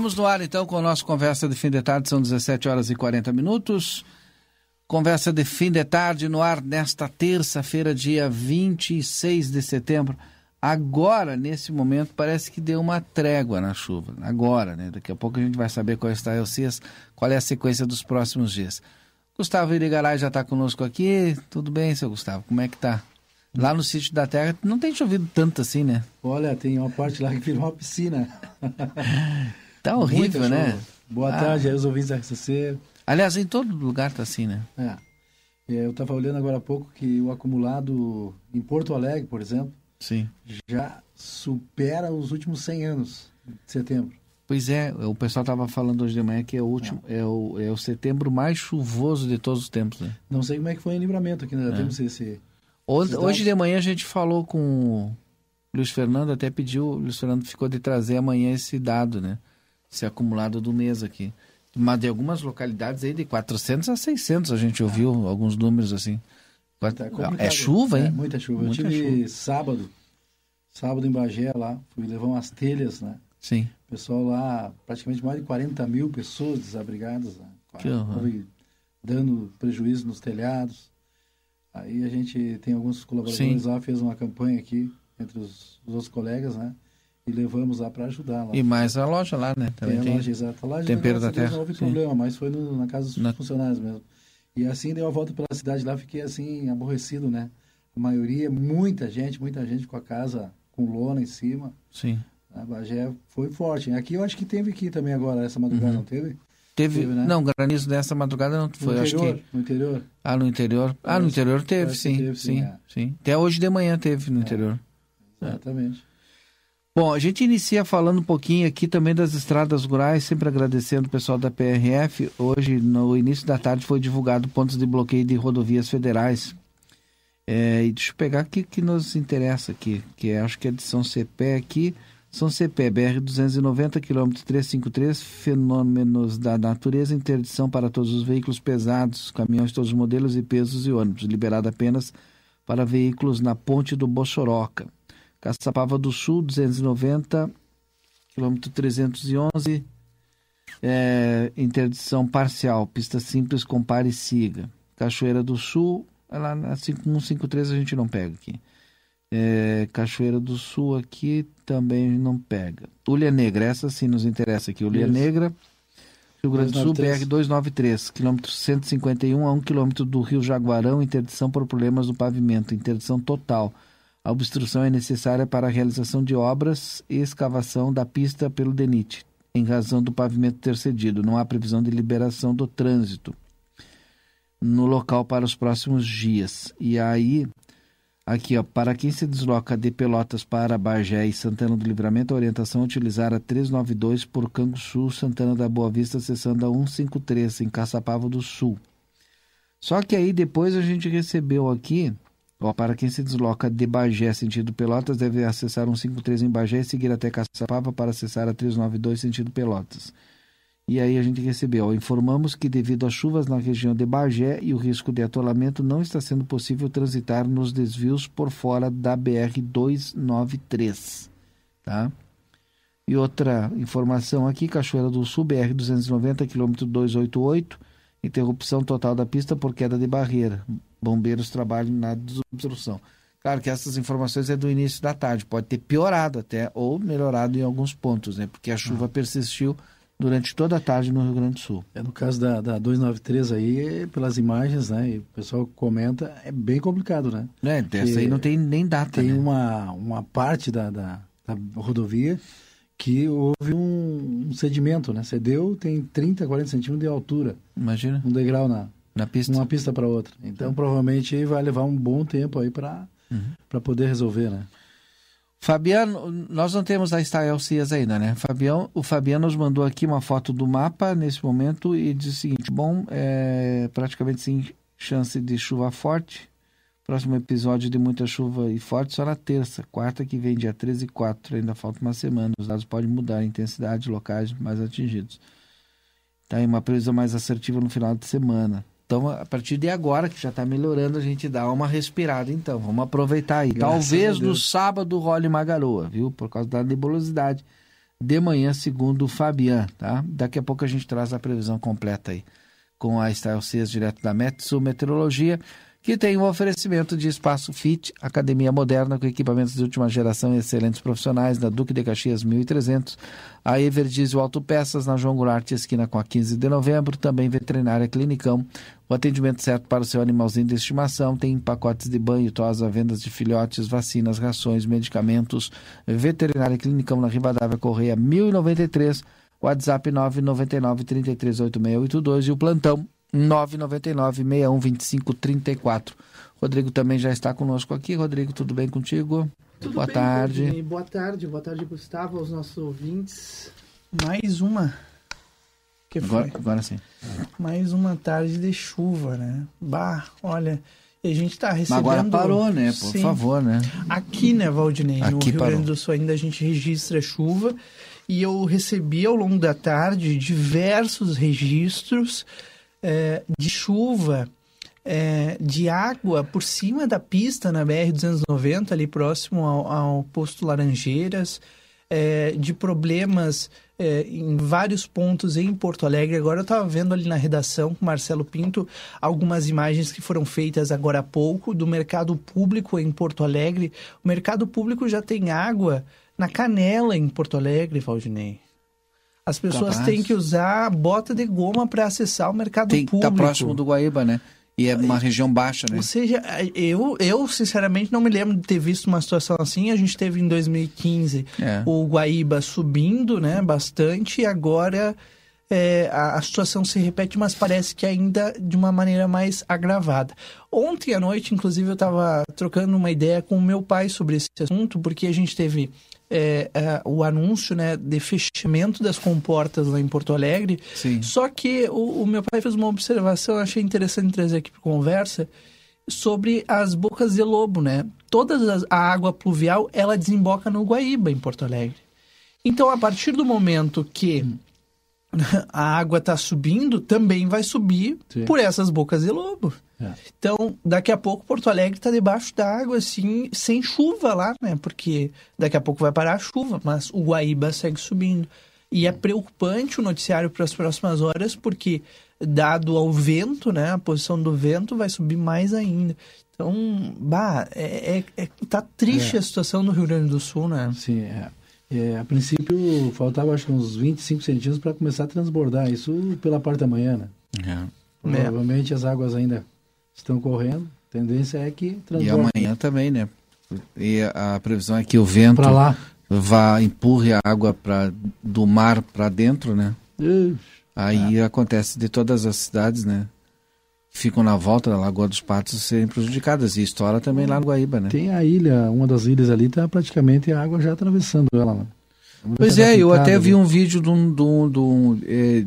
Estamos no ar então com a nossa conversa de fim de tarde, são 17 horas e 40 minutos. Conversa de fim de tarde no ar nesta terça-feira, dia 26 de setembro. Agora, nesse momento, parece que deu uma trégua na chuva. Agora, né? Daqui a pouco a gente vai saber qual está o CIS, qual é a sequência dos próximos dias. Gustavo Irigaray já está conosco aqui. Tudo bem, seu Gustavo? Como é que tá? Lá no sítio da Terra não tem chovido tanto assim, né? Olha, tem uma parte lá que virou uma piscina. Tá horrível, né? Boa ah. tarde, aí os ouvintes da RCC. Aliás, em todo lugar tá assim, né? É. é eu estava olhando agora há pouco que o acumulado em Porto Alegre, por exemplo, Sim. já supera os últimos 100 anos de setembro. Pois é, o pessoal estava falando hoje de manhã que é o último, é. é. o, é o setembro mais chuvoso de todos os tempos, né? Não sei como é que foi em livramento aqui, né? É. Temos esse. Hoje, hoje de manhã a gente falou com o Luiz Fernando, até pediu, o Luiz Fernando ficou de trazer amanhã esse dado, né? Esse acumulado do mês aqui. Mas de algumas localidades aí de 400 a 600 a gente ouviu alguns números assim. É, é chuva, hein? É, muita chuva. Muita Eu tive chuva. sábado, sábado em Bagé lá, fui levar umas telhas, né? Sim. O pessoal lá, praticamente mais de 40 mil pessoas desabrigadas, né? Que dando prejuízo nos telhados. Aí a gente tem alguns colaboradores Sim. lá, fez uma campanha aqui entre os, os outros colegas, né? E levamos lá para ajudar lá. E mais a loja lá, né? Também tem a tem loja, exato. A loja, tempero da terra. Não houve problema, mas foi no, na casa dos na... funcionários mesmo. E assim deu uma volta pela cidade lá, fiquei assim, aborrecido, né? A maioria, muita gente, muita gente com a casa com lona em cima. Sim. A Bagé foi forte. Aqui eu acho que teve aqui também agora, essa madrugada, uhum. não teve? Teve, teve né? não, granizo dessa madrugada não foi, no interior, acho que... No interior? Ah, no interior. Ah, no interior teve, sim, teve, sim, sim, é. sim, Até hoje de manhã teve no é. interior. Exatamente. Bom, a gente inicia falando um pouquinho aqui também das estradas rurais, sempre agradecendo o pessoal da PRF. Hoje, no início da tarde, foi divulgado pontos de bloqueio de rodovias federais. É, e deixa eu pegar aqui que nos interessa aqui, que é, acho que é de São Cepé aqui. São Cepé, BR-290, quilômetro 353, fenômenos da natureza, interdição para todos os veículos pesados, caminhões todos os modelos e pesos e ônibus, liberado apenas para veículos na ponte do Bossoroca. Caçapava do Sul, 290, quilômetro 311, é, interdição parcial, pista simples, compare e siga. Cachoeira do Sul, lá na 5153 a gente não pega aqui. É, Cachoeira do Sul aqui também não pega. Ulha Negra, essa sim nos interessa aqui. Ulha Isso. Negra, Rio Grande do Sul, BR 293, quilômetro 151 a 1 quilômetro do Rio Jaguarão, interdição por problemas do pavimento, interdição total. A obstrução é necessária para a realização de obras e escavação da pista pelo DENIT, em razão do pavimento ter cedido. Não há previsão de liberação do trânsito no local para os próximos dias. E aí, aqui, ó, para quem se desloca de Pelotas para Bagé e Santana do Livramento, a orientação é utilizar a 392 por Canguçu, Santana da Boa Vista, acessando a 153 em Caçapava do Sul. Só que aí depois a gente recebeu aqui para quem se desloca de Bagé sentido Pelotas, deve acessar 153 em Bagé e seguir até Caçapava para acessar a 392 sentido Pelotas. E aí a gente recebeu, informamos que devido às chuvas na região de Bagé e o risco de atolamento, não está sendo possível transitar nos desvios por fora da BR-293. Tá? E outra informação aqui, Cachoeira do Sul, BR-290, quilômetro 288, interrupção total da pista por queda de barreira bombeiros trabalham na desobstrução. Claro que essas informações é do início da tarde, pode ter piorado até ou melhorado em alguns pontos, né? Porque a chuva ah. persistiu durante toda a tarde no Rio Grande do Sul. É no caso da, da 293 aí, pelas imagens, né? E o pessoal comenta, é bem complicado, né? É, dessa aí não tem nem data. Tem né? uma, uma parte da, da, da rodovia que houve um, um, sedimento, né? Cedeu, tem 30, 40 centímetros de altura. Imagina. Um degrau na, na pista. Uma pista para outra. Então, provavelmente vai levar um bom tempo aí para uhum. poder resolver, né? Fabiano, nós não temos a Style Cias ainda, né? Fabião, o Fabiano nos mandou aqui uma foto do mapa nesse momento e diz o seguinte: bom, é praticamente sem chance de chuva forte. Próximo episódio de muita chuva e forte só na terça, quarta que vem, dia 13 e 4. Ainda falta uma semana. Os dados podem mudar a intensidade, locais mais atingidos. Tá aí uma previsão mais assertiva no final de semana. Então, a partir de agora, que já está melhorando, a gente dá uma respirada. Então, vamos aproveitar aí. Graças Talvez no sábado role uma garoa, viu? Por causa da nebulosidade. De manhã, segundo o Fabian, tá? Daqui a pouco a gente traz a previsão completa aí. Com a Style Cias, direto da Metsu Meteorologia que tem um oferecimento de espaço FIT, academia moderna com equipamentos de última geração e excelentes profissionais, da Duque de Caxias 1300, a Everdiesel Autopeças na João Goulart, esquina com a 15 de novembro, também veterinária Clinicão, o atendimento certo para o seu animalzinho de estimação, tem pacotes de banho, tosa, vendas de filhotes, vacinas, rações, medicamentos, veterinária Clinicão na Rivadavia Correia 1093, WhatsApp 999 338682 e o plantão 999 6125 34. Rodrigo também já está conosco aqui. Rodrigo, tudo bem contigo? Tudo boa bem, tarde. Rodrigo. Boa tarde, boa tarde, Gustavo, aos nossos ouvintes. Mais uma. Que agora, agora sim. Mais uma tarde de chuva, né? Bah, olha. E a gente está recebendo. Mas agora parou, né? Por sim. favor, né? Aqui, né, Valdinei? Aqui no Rio parou. Grande do Sul ainda a gente registra chuva. E eu recebi ao longo da tarde diversos registros é, de chuva, é, de água por cima da pista na BR-290, ali próximo ao, ao posto Laranjeiras, é, de problemas é, em vários pontos em Porto Alegre. Agora eu estava vendo ali na redação com Marcelo Pinto algumas imagens que foram feitas agora há pouco do mercado público em Porto Alegre. O mercado público já tem água na canela em Porto Alegre, Valdinei. As pessoas Capaz. têm que usar bota de goma para acessar o mercado Tem, tá público. Está próximo do Guaíba, né? E é uma região baixa, né? Ou seja, eu, eu sinceramente não me lembro de ter visto uma situação assim. A gente teve em 2015 é. o Guaíba subindo, né, bastante, e agora é, a, a, situação se repete, mas parece que ainda de uma maneira mais agravada. Ontem à noite, inclusive, eu estava trocando uma ideia com o meu pai sobre esse assunto, porque a gente teve é, é, o anúncio né, de fechamento das comportas lá em Porto Alegre. Sim. Só que o, o meu pai fez uma observação, eu achei interessante trazer aqui para conversa, sobre as bocas de lobo, né? Toda a água pluvial, ela desemboca no Guaíba, em Porto Alegre. Então, a partir do momento que a água está subindo, também vai subir Sim. por essas bocas de lobo. É. Então, daqui a pouco Porto Alegre está debaixo d'água, assim, sem chuva lá, né? Porque daqui a pouco vai parar a chuva, mas o Guaíba segue subindo. E é preocupante o noticiário para as próximas horas, porque dado ao vento, né? A posição do vento vai subir mais ainda. Então, bah, é, é, é tá triste é. a situação no Rio Grande do Sul, né? Sim, é. É, a princípio, faltava acho que uns 25 centímetros para começar a transbordar. Isso pela parte da manhã, né? É. Provavelmente as águas ainda estão correndo. A tendência é que transborde. E amanhã também, né? E a previsão é que o vento vá empurre a água pra, do mar para dentro, né? Ixi. Aí acontece de todas as cidades, né? Ficam na volta da Lagoa dos Patos serem prejudicadas. E estoura também lá no Guaíba, né? Tem a ilha, uma das ilhas ali, tá praticamente a água já atravessando ela. Né? Pois é, eu até vi um vídeo de um, de um, de um, é,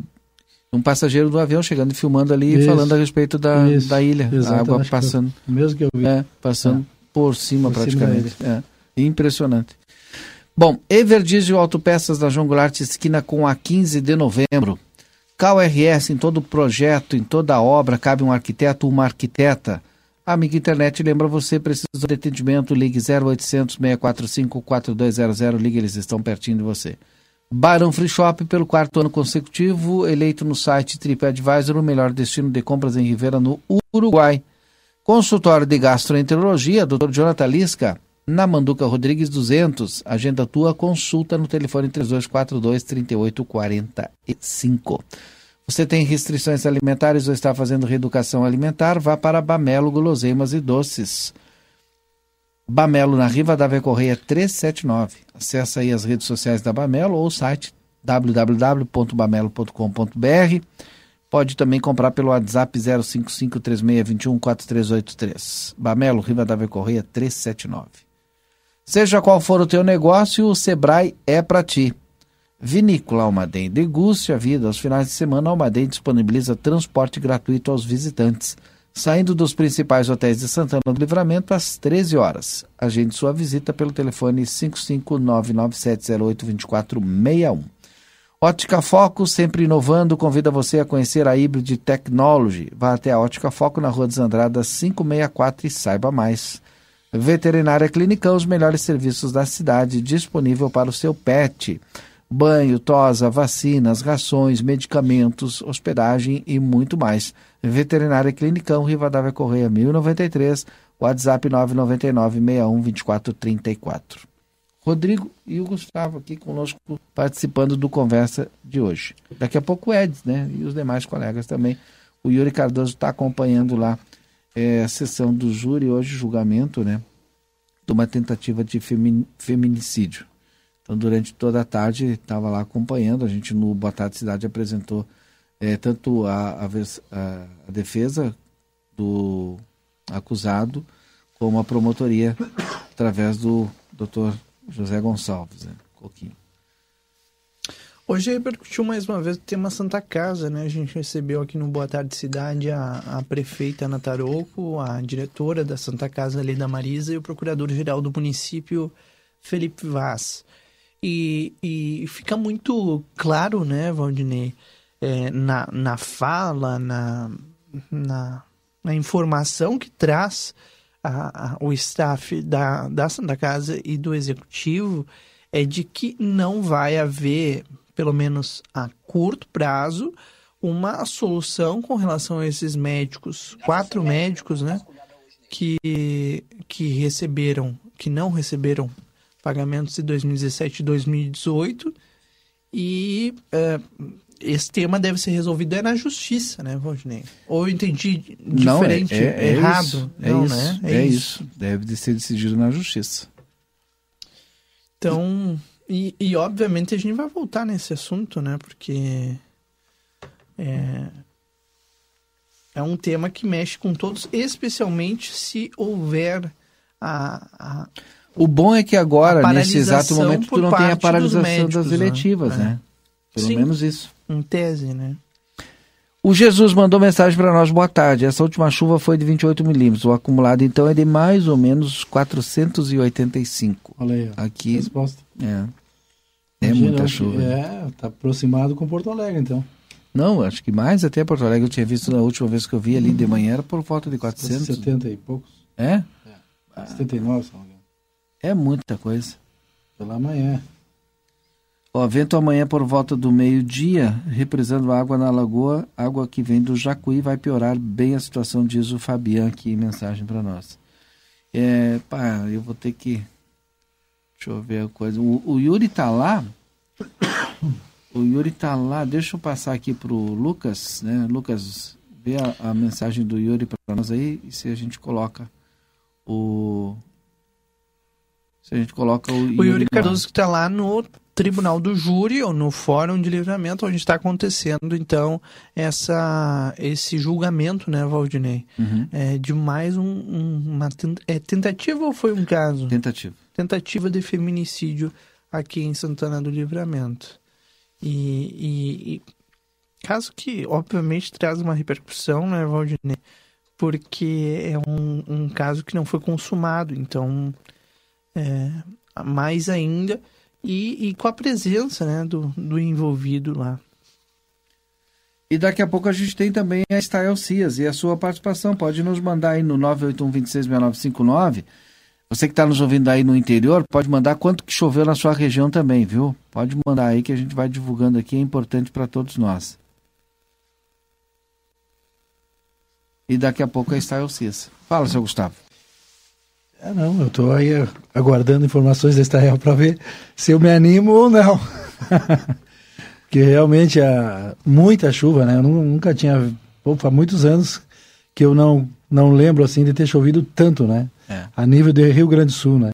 um passageiro do avião chegando e filmando ali e falando a respeito da, isso, da ilha. A água passando. mesmo que eu vi. É, passando é. por cima por praticamente. Cima é. Impressionante. Bom, Everdiesel Autopeças da João Goulart, esquina com a 15 de novembro. KRS em todo projeto, em toda obra, cabe um arquiteto ou uma arquiteta. Amiga Internet lembra você, precisa de atendimento, ligue 0800 645 4200, ligue, eles estão pertinho de você. Barão Free Shop, pelo quarto ano consecutivo, eleito no site TripAdvisor, o melhor destino de compras em Rivera, no Uruguai. Consultório de Gastroenterologia, Dr. Jonathan Lisca, na Manduca Rodrigues 200. Agenda tua consulta no telefone 3242 3845. Você tem restrições alimentares ou está fazendo reeducação alimentar? Vá para Bamelo Guloseimas e Doces. Bamelo na Riva da Correia 379. Acesse aí as redes sociais da Bamelo ou o site www.bamelo.com.br. Pode também comprar pelo WhatsApp 05536214383. Bamelo, Riva da Correia 379. Seja qual for o teu negócio, o Sebrae é para ti. Vinícola Almaden. Deguste a vida. Aos finais de semana, Almaden disponibiliza transporte gratuito aos visitantes, saindo dos principais hotéis de Santana do Livramento às 13 horas. Agende sua visita pelo telefone 55997082461. Ótica Foco, sempre inovando, convida você a conhecer a Hybrid Technology. Vá até a Ótica Foco na Rua dos Andradas 564 e saiba mais. Veterinária Clinicão, os melhores serviços da cidade, disponível para o seu pet. Banho, tosa, vacinas, rações, medicamentos, hospedagem e muito mais. Veterinária Clinicão, Rivadavia Correia 1093, WhatsApp 999 61 2434. Rodrigo e o Gustavo aqui conosco participando do Conversa de hoje. Daqui a pouco o Eds, né? E os demais colegas também. O Yuri Cardoso está acompanhando lá é, a sessão do júri, hoje julgamento, né? De uma tentativa de feminicídio. Então, durante toda a tarde, estava lá acompanhando. A gente no Boa Tarde Cidade apresentou é, tanto a, a, a, defesa do acusado como a promotoria através do doutor José Gonçalves, né? Coquinho. Hoje repercutiu mais uma vez o tema Santa Casa, né? A gente recebeu aqui no Boa Tarde Cidade a, a prefeita Ana Taroco, a diretora da Santa Casa ali da Marisa e o procurador-geral do município, Felipe Vaz. E, e fica muito claro, né, Valdinei, é, na, na fala, na, na, na informação que traz a, a, o staff da, da Santa Casa e do Executivo é de que não vai haver, pelo menos a curto prazo, uma solução com relação a esses médicos, quatro médicos, né, que, que receberam, que não receberam pagamentos de 2017 e 2018 e é, esse tema deve ser resolvido é na justiça, né, Valdinei? Ou eu entendi diferente, não, é, é, é errado? Isso, é não, isso, né? É, é isso. isso. Deve ser decidido na justiça. Então, e, e, obviamente a gente vai voltar nesse assunto, né? Porque é, é um tema que mexe com todos, especialmente se houver a, a o bom é que agora, nesse exato momento, tu não tem a paralisação médicos, das né? eletivas, né? né? Pelo Sim. menos isso. Em tese, né? O Jesus mandou mensagem para nós, boa tarde. Essa última chuva foi de 28 milímetros. O acumulado, então, é de mais ou menos 485. Olha aí, ó. Aqui, resposta. É. É Imagina, muita chuva. É, tá aproximado com Porto Alegre, então. Não, acho que mais até Porto Alegre. Eu tinha visto na última vez que eu vi ali de manhã, era por volta de 400. 70 e poucos. É? É. 79, se não É muita coisa. Pela manhã. Ó, vento amanhã por volta do meio-dia, represando água na lagoa, água que vem do Jacuí, vai piorar bem a situação, diz o Fabian aqui em mensagem para nós. É, pá, eu vou ter que. Deixa eu ver a coisa. O, o Yuri tá lá. O Yuri tá lá. Deixa eu passar aqui pro Lucas, né? Lucas, vê a, a mensagem do Yuri para nós aí e se a gente coloca o. Se a gente coloca o Yuri. O Yuri Cardoso que está lá no tribunal do júri ou no fórum de livramento onde está acontecendo então essa esse julgamento né Valdinei? Uhum. é, de mais um, um, uma é, tentativa ou foi um caso? Tentativa. Tentativa de feminicídio aqui em Santana do Livramento. E, e, e caso que obviamente traz uma repercussão né Valdinei? Porque é um, um caso que não foi consumado então é, mais ainda e, e com a presença né, do, do envolvido lá. E daqui a pouco a gente tem também a Estael Cias e a sua participação. Pode nos mandar aí no 981266959. Você que está nos ouvindo aí no interior, pode mandar quanto que choveu na sua região também, viu? Pode mandar aí que a gente vai divulgando aqui, é importante para todos nós. E daqui a pouco a Estael Cias. Fala, seu Gustavo. É, não, eu estou aí aguardando informações da Estael para ver se eu me animo ou não. Porque realmente há muita chuva, né? Eu nunca tinha, há muitos anos que eu não, não lembro assim de ter chovido tanto, né? É. A nível de Rio Grande do Sul, né?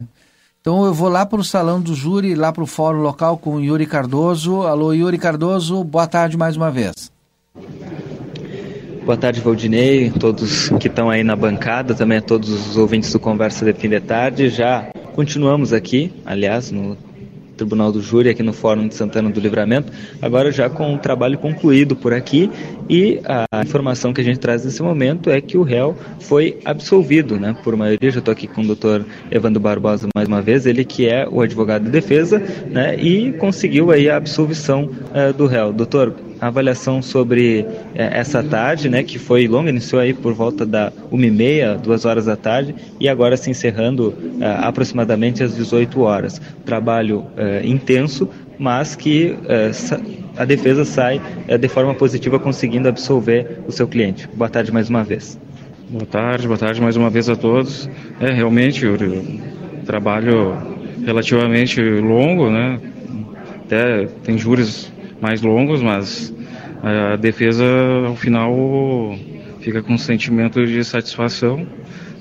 Então eu vou lá para o salão do júri, lá para o fórum local com o Yuri Cardoso. Alô, Yuri Cardoso, boa tarde mais uma vez. Boa tarde, Valdinei, todos que estão aí na bancada, também a todos os ouvintes do Conversa de Fim de Tarde. Já continuamos aqui, aliás, no Tribunal do Júri, aqui no Fórum de Santana do Livramento, agora já com o trabalho concluído por aqui e a informação que a gente traz nesse momento é que o réu foi absolvido, né, por maioria, já estou aqui com o doutor Evandro Barbosa mais uma vez, ele que é o advogado de defesa, né, e conseguiu aí a absolvição uh, do réu. Doutor, avaliação sobre é, essa tarde, né, que foi longa, iniciou aí por volta da 1h30, 2 horas da tarde, e agora se encerrando é, aproximadamente às 18 horas. Trabalho é, intenso, mas que é, a defesa sai é, de forma positiva conseguindo absolver o seu cliente. Boa tarde mais uma vez. Boa tarde, boa tarde mais uma vez a todos. É realmente o trabalho relativamente longo, né? Até tem júris mais longos, mas a defesa ao final fica com um sentimento de satisfação.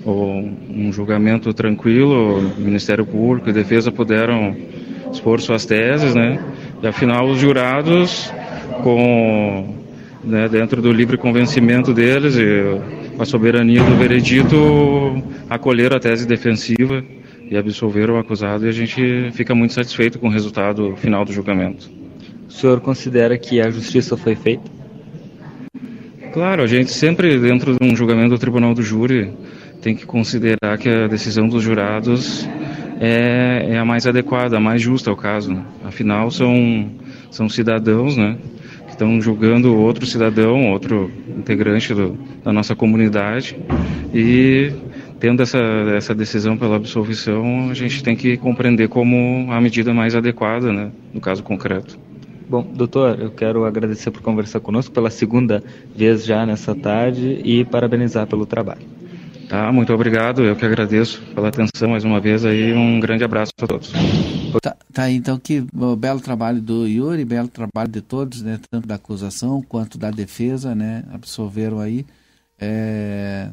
Um julgamento tranquilo, o Ministério Público e defesa puderam expor suas teses, né? E afinal os jurados, com né, dentro do livre convencimento deles e a soberania do veredito, acolheram a tese defensiva e absolveram o acusado e a gente fica muito satisfeito com o resultado final do julgamento. O senhor considera que a justiça foi feita? Claro, a gente sempre, dentro de um julgamento do tribunal do júri, tem que considerar que a decisão dos jurados é, é a mais adequada, a mais justa ao caso. Afinal, são, são cidadãos né, que estão julgando outro cidadão, outro integrante do, da nossa comunidade, e tendo essa, essa decisão pela absolvição, a gente tem que compreender como a medida mais adequada, né, no caso concreto. Bom, doutor, eu quero agradecer por conversar conosco pela segunda vez já nessa tarde e parabenizar pelo trabalho. Tá, muito obrigado. Eu que agradeço pela atenção mais uma vez aí. Um grande abraço a todos. Tá, tá então que belo trabalho do Yuri, belo trabalho de todos, né? Tanto da acusação quanto da defesa, né? Absolveram aí. É...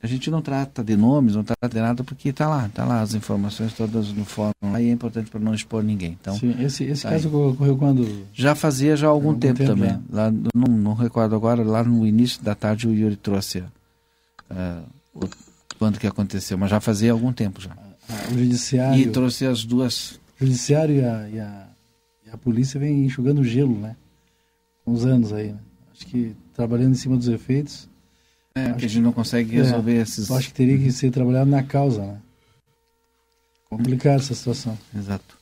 A gente não trata de nomes, não trata de nada, porque está lá, está lá as informações todas no fórum. Aí é importante para não expor ninguém. Então, Sim, esse, esse tá caso aí. ocorreu quando? Já fazia já há algum, algum tempo, tempo, também. Já. Lá, não, não recordo agora, lá no início da tarde o Yuri trouxe uh, o, quando que aconteceu, mas já fazia algum tempo já. Ah, o judiciário... E trouxe as duas... O judiciário e a, e a, e a polícia vem enxugando gelo, né? Com os anos aí, né? Acho que trabalhando em cima dos efeitos é, que a gente não consegue resolver é, esses. Eu acho que teria que ser trabalhado na causa, né? Complicada essa situação. Exato.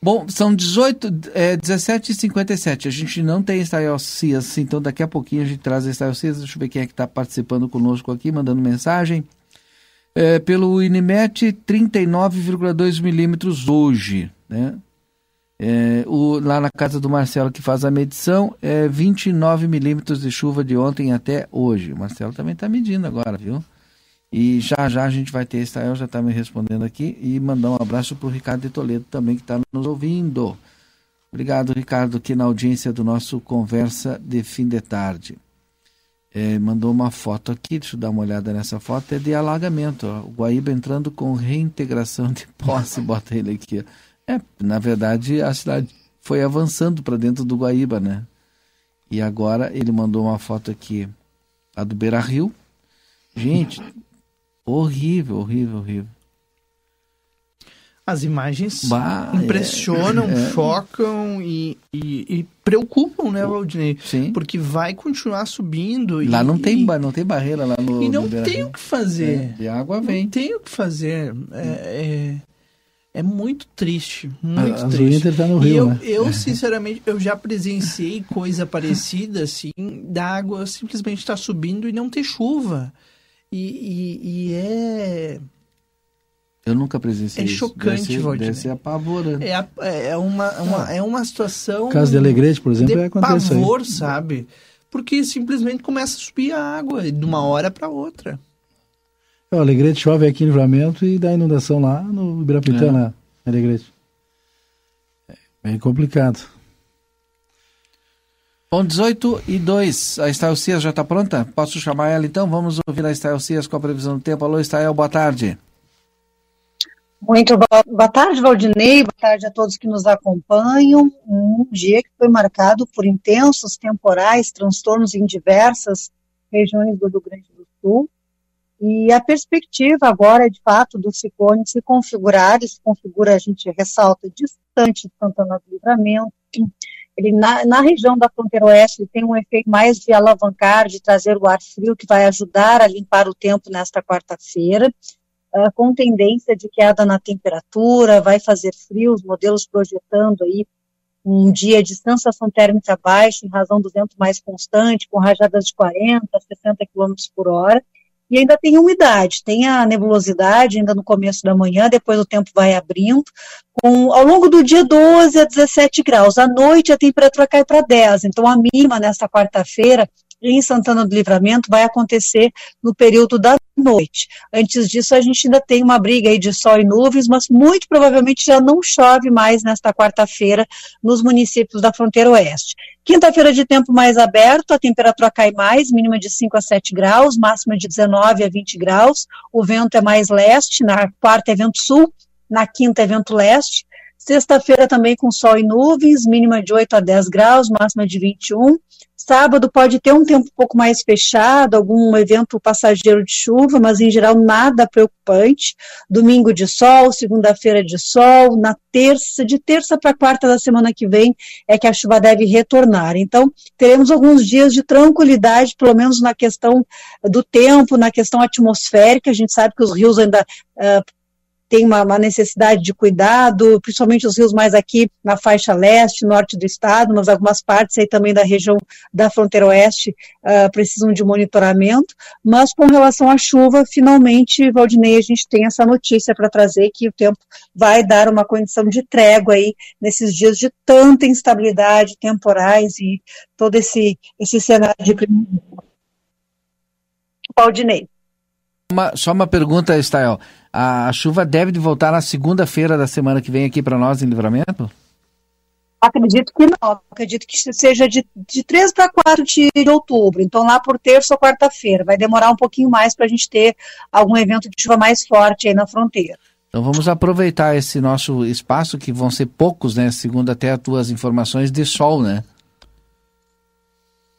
Bom, são 18, é, 17 e 57 A gente não tem Style Cias, então daqui a pouquinho a gente traz a Style Cias. Deixa eu ver quem é que está participando conosco aqui, mandando mensagem. É, pelo Inimet, 39,2 milímetros hoje, né? É, o, lá na casa do Marcelo que faz a medição, é 29 milímetros de chuva de ontem até hoje. O Marcelo também está medindo agora, viu? E já já a gente vai ter, Israel já está me respondendo aqui, e mandar um abraço para o Ricardo de Toledo também que está nos ouvindo. Obrigado, Ricardo, aqui na audiência do nosso Conversa de Fim de Tarde. É, mandou uma foto aqui, deixa eu dar uma olhada nessa foto, é de alagamento. Ó. O Guaíba entrando com reintegração de posse, bota ele aqui. Ó. É, na verdade, a cidade foi avançando para dentro do Guaíba, né? E agora ele mandou uma foto aqui, a do Beira Rio. Gente, horrível, horrível, horrível. As imagens bah, impressionam, é, é. chocam e, e, e, preocupam, né, Valdinei? Sim. Porque vai continuar subindo. Lá e, não, tem, não tem barreira lá no. E não tem o que fazer. É, e a água vem. Não tem o que fazer. É, é é muito triste, muito a, triste. A tá no Rio, e eu, né? eu, sinceramente, eu já presenciei coisa parecida, assim, da água simplesmente estar tá subindo e não ter chuva. E, e, e, é... Eu nunca presenciei É chocante, isso. Deve ser, apavorante. É, é, uma, uma, é uma situação... O caso de Alegrete, por exemplo, de é acontece pavor, aí. sabe? Porque simplesmente começa a subir a água de uma hora para outra. O Alegrete chove aqui no Livramento e dá inundação lá no Ibirapitã, é. né, Alegrete. É bem complicado. Bom, 18 e 2. A Estael Cias já está pronta? Posso chamar ela então? Vamos ouvir a Estael Cias com a previsão do tempo. Alô, Estael, boa tarde. Muito boa, boa tarde, Valdinei. Boa tarde a todos que nos acompanham. Um dia que foi marcado por intensos temporais, transtornos em diversas regiões do Rio Grande do Sul. E a perspectiva agora é, de fato, do ciclone se configurar, ele se configura, a gente ressalta, distante de Santana do Livramento, ele na, na, região da fronteira oeste ele tem um efeito mais de alavancar, de trazer o ar frio que vai ajudar a limpar o tempo nesta quarta-feira, uh, com tendência de queda na temperatura, vai fazer frio, os modelos projetando aí um dia de sensação térmica baixa em razão do vento mais constante, com rajadas de 40, 60 km por hora, e ainda tem umidade, tem a nebulosidade ainda no começo da manhã, depois o tempo vai abrindo, com, ao longo do dia 12 a 17 graus, à noite a temperatura cai para 10, então a mínima nesta quarta-feira em Santana do Livramento vai acontecer no período da noite. Antes disso, a gente ainda tem uma briga aí de sol e nuvens, mas muito provavelmente já não chove mais nesta quarta-feira nos municípios da fronteira oeste. Quinta-feira de tempo mais aberto, a temperatura cai mais, mínima de 5 a 7 graus, máxima de 19 a 20 graus. O vento é mais leste, na quarta é vento sul, na quinta é vento leste. Sexta-feira também com sol e nuvens, mínima de 8 a 10 graus, máxima de 21. Sábado pode ter um tempo um pouco mais fechado, algum evento passageiro de chuva, mas em geral nada preocupante. Domingo de sol, segunda-feira de sol, na terça, de terça para quarta da semana que vem é que a chuva deve retornar. Então, teremos alguns dias de tranquilidade, pelo menos na questão do tempo, na questão atmosférica. A gente sabe que os rios ainda uh, tem uma, uma, necessidade de cuidado, principalmente os rios mais aqui na faixa leste, norte do estado, mas algumas partes aí também da região da fronteira oeste uh, precisam de monitoramento. Mas com relação à chuva, finalmente, Valdinei, a gente tem essa notícia para trazer que o tempo vai dar uma condição de trégua aí nesses dias de tanta instabilidade temporais e todo esse, esse cenário de clima. Valdinei. Uma, só uma pergunta, Estael. A chuva deve voltar na segunda-feira da semana que vem aqui para nós em Livramento? Acredito que não. Acredito que seja de, de 3 para 4 de outubro. Então, lá por terça ou quarta-feira. Vai demorar um pouquinho mais para a gente ter algum evento de chuva mais forte aí na fronteira. Então vamos aproveitar esse nosso espaço, que vão ser poucos, né? Segundo até as tuas informações, de sol, né?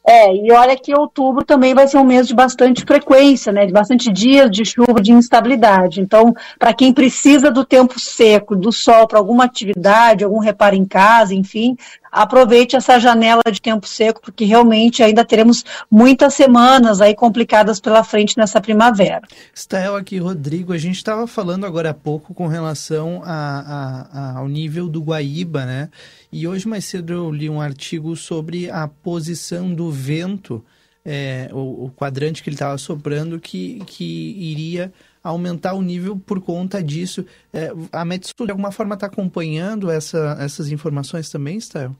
É, e olha que outubro também vai ser um mês de bastante frequência, né? De bastante dias de chuva, de instabilidade. Então, para quem precisa do tempo seco, do sol para alguma atividade, algum reparo em casa, enfim, aproveite essa janela de tempo seco, porque realmente ainda teremos muitas semanas aí complicadas pela frente nessa primavera. Stael aqui, Rodrigo, a gente estava falando agora há pouco com relação a, a, a, ao nível do Guaíba, né? E hoje mais cedo eu li um artigo sobre a posição do vento, é, o, o, quadrante que ele estava soprando, que, que iria aumentar o nível por conta disso. É, a Metsul, de alguma forma, está acompanhando essa, essas informações também, Stael?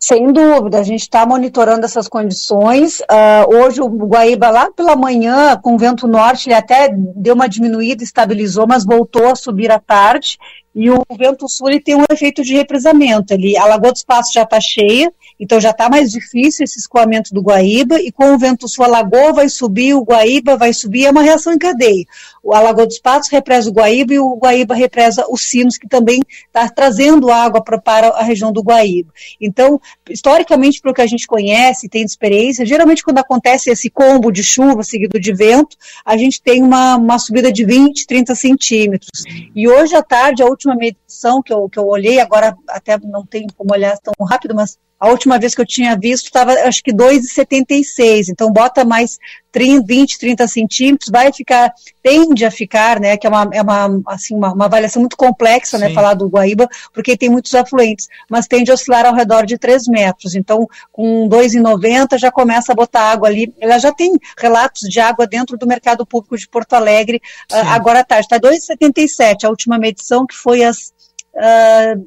Sem dúvida, a gente está monitorando essas condições. Uh, hoje o Guaíba, lá pela manhã, com vento norte, ele até deu uma diminuída, estabilizou, mas voltou a subir à tarde. E o vento sul ele tem um efeito de represamento. Ele, a Lagoa dos Passos já está cheia, então já está mais difícil esse escoamento do Guaíba, e com o vento sul a Lagoa vai subir, o Guaíba vai subir, é uma reação em cadeia. O Lagoa dos Passos represa o Guaíba e o Guaíba represa os Sinos, que também está trazendo água pra, para a região do Guaíba. Então, historicamente, pelo que a gente conhece, tem experiência, geralmente quando acontece esse combo de chuva seguido de vento, a gente tem uma, uma subida de 20, 30 centímetros. E hoje à tarde, a última medição que eu, que eu olhei, agora até não tenho como olhar tão rápido, mas a última vez que eu tinha visto estava, acho que 2,76. Então, bota mais 30, 20, 30 centímetros, vai ficar, tende a ficar, né? Que é uma, é uma, assim, uma, uma avaliação muito complexa, né, Sim. né? Falar do Guaíba, porque tem muitos afluentes, mas tende a oscilar ao redor de 3 metros. Então, com 2,90 já começa a botar água ali. Ela já tem relatos de água dentro do mercado público de Porto Alegre, uh, agora à tarde. Está 2,77, a última medição que foi as. Uh,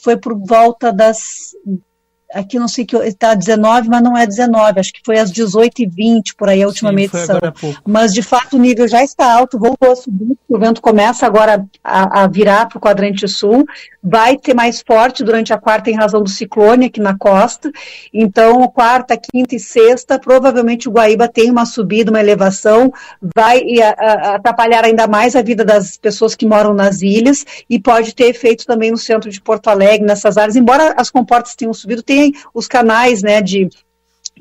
foi por volta das aqui não sei que está 19, mas não é 19, acho que foi às 18h20 por aí a última Sim, medição. Mas de fato o nível já está alto, voltou a subir, o vento começa agora a, a virar para o quadrante sul, vai ter mais forte durante a quarta em razão do ciclone aqui na costa. Então, quarta, quinta e sexta, provavelmente o Guaíba tem uma subida, uma elevação, vai atrapalhar ainda mais a vida das pessoas que moram nas ilhas e pode ter efeito também no centro de Porto Alegre, nessas áreas. Embora as comportas tenham subido, tem os canais né, de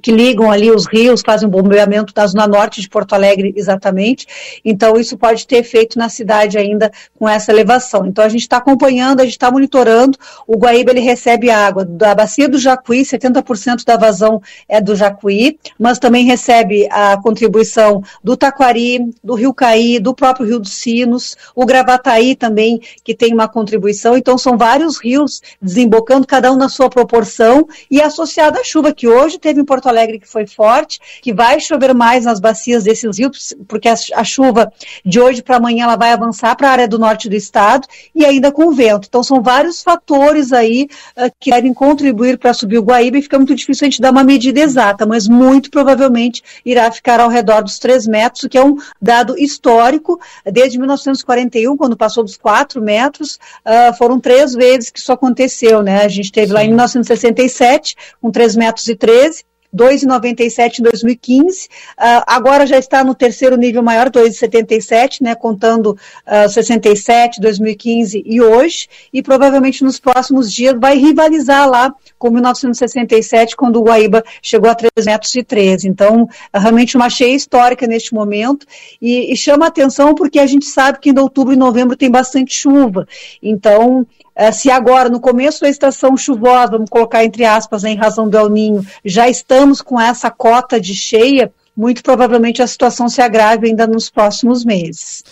que ligam ali os rios, fazem um bombeamento da zona norte de Porto Alegre, exatamente. Então, isso pode ter efeito na cidade ainda com essa elevação. Então, a gente está acompanhando, a gente está monitorando. O Guaíba, ele recebe água da bacia do Jacuí, 70% da vazão é do Jacuí, mas também recebe a contribuição do Taquari, do Rio Caí, do próprio Rio dos Sinos, o Gravataí também, que tem uma contribuição. Então, são vários rios desembocando, cada um na sua proporção, e associado à chuva, que hoje teve em Porto Porto Alegre que foi forte, que vai chover mais nas bacias desses rios, porque a, a chuva de hoje para amanhã ela vai avançar para a área do norte do estado e ainda com vento. Então são vários fatores aí uh, que devem contribuir para subir o Guaíba e fica muito difícil a gente dar uma medida exata, mas muito provavelmente irá ficar ao redor dos 3 metros, o que é um dado histórico. Desde 1941, quando passou dos 4 metros, uh, foram três vezes que isso aconteceu, né? A gente teve Sim. lá em 1967, com 3 metros e 13, 2,97 em 2015, uh, agora já está no terceiro nível maior, 2,77, né, contando uh, 67, 2015 e hoje, e provavelmente nos próximos dias vai rivalizar lá com 1967, quando o Guaíba chegou a 3 metros e 13. Então, realmente uma cheia histórica neste momento, e, e chama atenção porque a gente sabe que em outubro e novembro tem bastante chuva, então se agora, no começo da estação chuvosa, vamos colocar entre aspas, né, em razão do El Ninho, já estamos com essa cota de cheia, muito provavelmente a situação se agrave ainda nos próximos meses.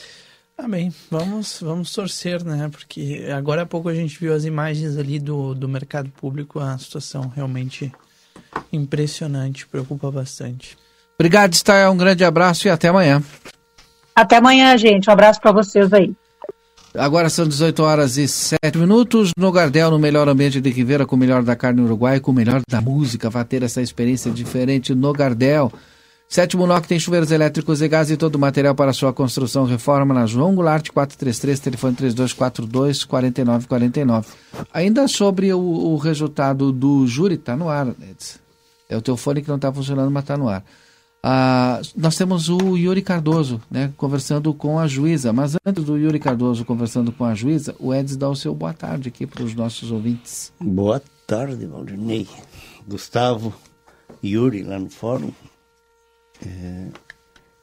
Amém. Vamos, vamos torcer, né? Porque agora há pouco a gente viu as imagens ali do, do mercado público, a situação realmente impressionante, preocupa bastante. Obrigado, Stael. Um grande abraço e até amanhã. Até amanhã, gente. Um abraço para vocês aí. Agora são 18 horas e 7 minutos. No Gardel, no melhor ambiente de Ribeira, com o melhor da carne uruguai, com o melhor da música. Vai ter essa experiência diferente no Gardel. Sétimo NOC tem chuveiros elétricos e gás e todo o material para sua construção reforma na João Goulart 433, telefone 3242 4949. Ainda sobre o, o resultado do júri, está no ar, Edson. É o teu fone que não está funcionando, mas está no ar. Ah, nós temos o Yuri Cardoso, né, conversando com a juíza. Mas antes do Yuri Cardoso conversando com a juíza, o Edson dá o seu boa tarde aqui para os nossos ouvintes. Boa tarde, Valdinei. Gustavo, Yuri lá no fórum, é,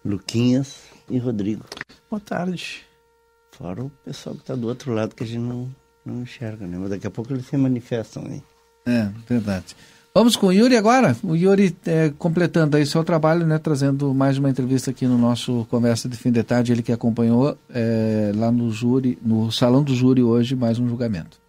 Luquinhas e Rodrigo. Boa tarde. Fora o pessoal que está do outro lado que a gente não, não enxerga, né? Mas daqui a pouco eles se manifestam aí. É, verdade. Vamos com o Yuri agora. O Yuri é, completando aí seu trabalho, né, trazendo mais uma entrevista aqui no nosso Conversa de Fim de Tarde, ele que acompanhou é, lá no júri, no salão do júri hoje, mais um julgamento.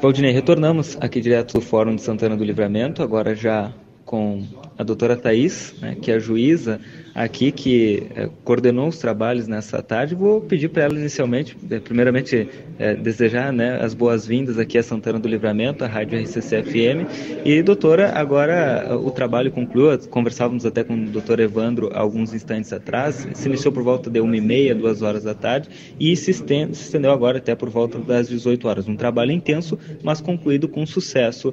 Valdinei, retornamos aqui direto do Fórum de Santana do Livramento, agora já com a doutora Thais, né, que é a juíza aqui que é, coordenou os trabalhos nessa tarde. Vou pedir para ela inicialmente, é, primeiramente, é, desejar né, as boas-vindas aqui a Santana do Livramento, a Rádio RCC-FM. E, doutora, agora o trabalho concluiu, conversávamos até com o doutor Evandro alguns instantes atrás, se iniciou por volta de uma e meia, duas horas da tarde, e se estendeu, se estendeu agora até por volta das 18 horas. Um trabalho intenso, mas concluído com sucesso.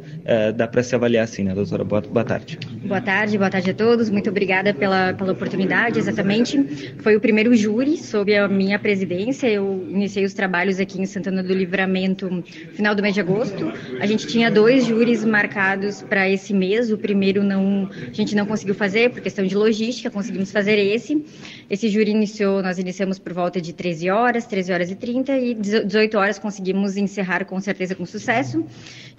dá para se avaliar assim, né, doutora? Boa, boa tarde. Boa tarde, boa tarde a todos. Muito obrigada pela, pela oportunidade exatamente. Foi o primeiro júri sob a minha presidência. Eu iniciei os trabalhos aqui em Santana do Livramento final do mês de agosto. A gente tinha dois júris marcados para esse mês. O primeiro não, a gente não conseguiu fazer por questão de logística, conseguimos fazer esse. Esse júri iniciou, nós iniciamos por volta de 13 horas, 13 horas e 30 e 18 horas conseguimos encerrar com certeza com sucesso.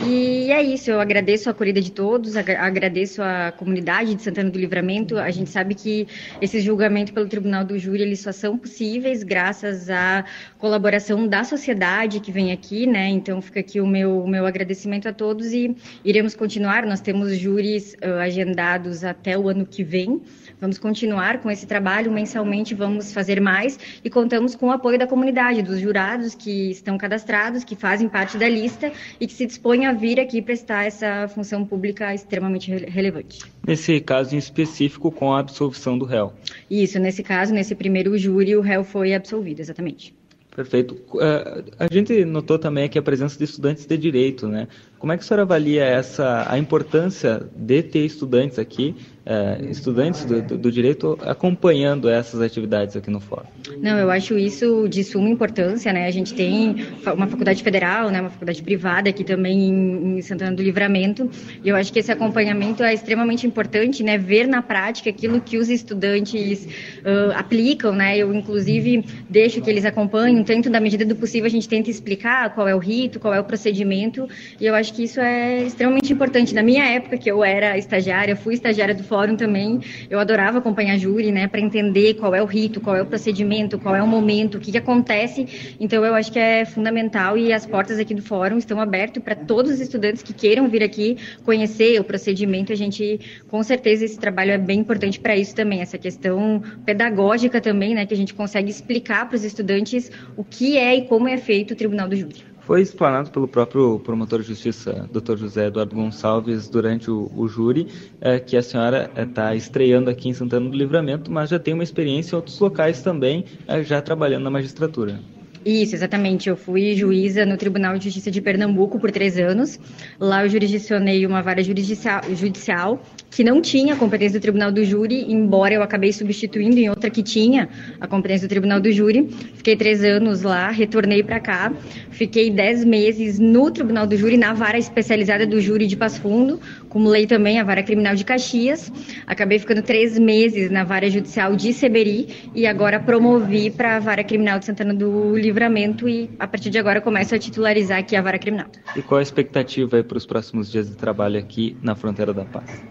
E é isso, eu agradeço a acolhida de todos, agradeço agradeço à comunidade de Santana do Livramento. A gente sabe que esses julgamentos pelo Tribunal do Júri eles só são possíveis graças à colaboração da sociedade que vem aqui, né? Então fica aqui o meu, o meu agradecimento a todos e iremos continuar. Nós temos júris uh, agendados até o ano que vem. Vamos continuar com esse trabalho mensalmente, vamos fazer mais e contamos com o apoio da comunidade, dos jurados que estão cadastrados, que fazem parte da lista e que se dispõem a vir aqui prestar essa função pública extremamente relevante. Nesse caso em específico, com a absolvição do réu. Isso, nesse caso, nesse primeiro júri, o réu foi absolvido, exatamente. Perfeito. É, a gente notou também aqui a presença de estudantes de direito, né? Como é que a senhora avalia essa, a importância de ter estudantes aqui uh, estudantes do, do, do, direito acompanhando essas atividades aqui no fórum? Não, eu acho isso de suma importância, né? A gente tem uma faculdade federal, né, uma faculdade privada aqui também em, em Santana do Livramento, e eu acho que esse acompanhamento é extremamente importante, né? Ver na prática aquilo que os estudantes uh, aplicam, né? Eu, inclusive, deixo que eles acompanhem, tanto da medida do possível a gente tenta explicar qual é o rito, qual é o procedimento, e eu acho que isso é extremamente importante. Na minha época, que eu era estagiária, fui estagiária do fórum, fórum também, eu adorava acompanhar júri, né, para entender qual é o rito, qual é o procedimento, qual é o momento, o que, que acontece. Então, eu acho que é fundamental e as portas aqui do fórum estão abertas para todos os estudantes que queiram vir aqui conhecer o procedimento. A gente, com certeza, esse trabalho é bem importante para isso também, essa questão pedagógica também, né, que a gente consegue explicar para os estudantes o que é e como é feito o Tribunal do Júri foi explanado pelo próprio promotor de justiça, Dr. José Eduardo Gonçalves, durante o, o júri, é, que a senhora está é, estreando aqui em Santana do Livramento, mas já tem uma experiência em outros locais também, é, já trabalhando na magistratura. Isso, exatamente. Eu fui juíza no Tribunal de Justiça de Pernambuco por três anos. Lá eu jurisdicionei uma vara judicial, que não tinha a competência do Tribunal do Júri, embora eu acabei substituindo em outra que tinha a competência do Tribunal do Júri. Fiquei três anos lá, retornei para cá, fiquei dez meses no Tribunal do Júri, na vara especializada do Júri de Passo Fundo, acumulei também a vara criminal de Caxias. Acabei ficando três meses na vara judicial de Seberi e agora promovi para a vara criminal de Santana do Livro livramento e a partir de agora começo a titularizar aqui a vara criminal. E qual a expectativa para os próximos dias de trabalho aqui na Fronteira da Paz?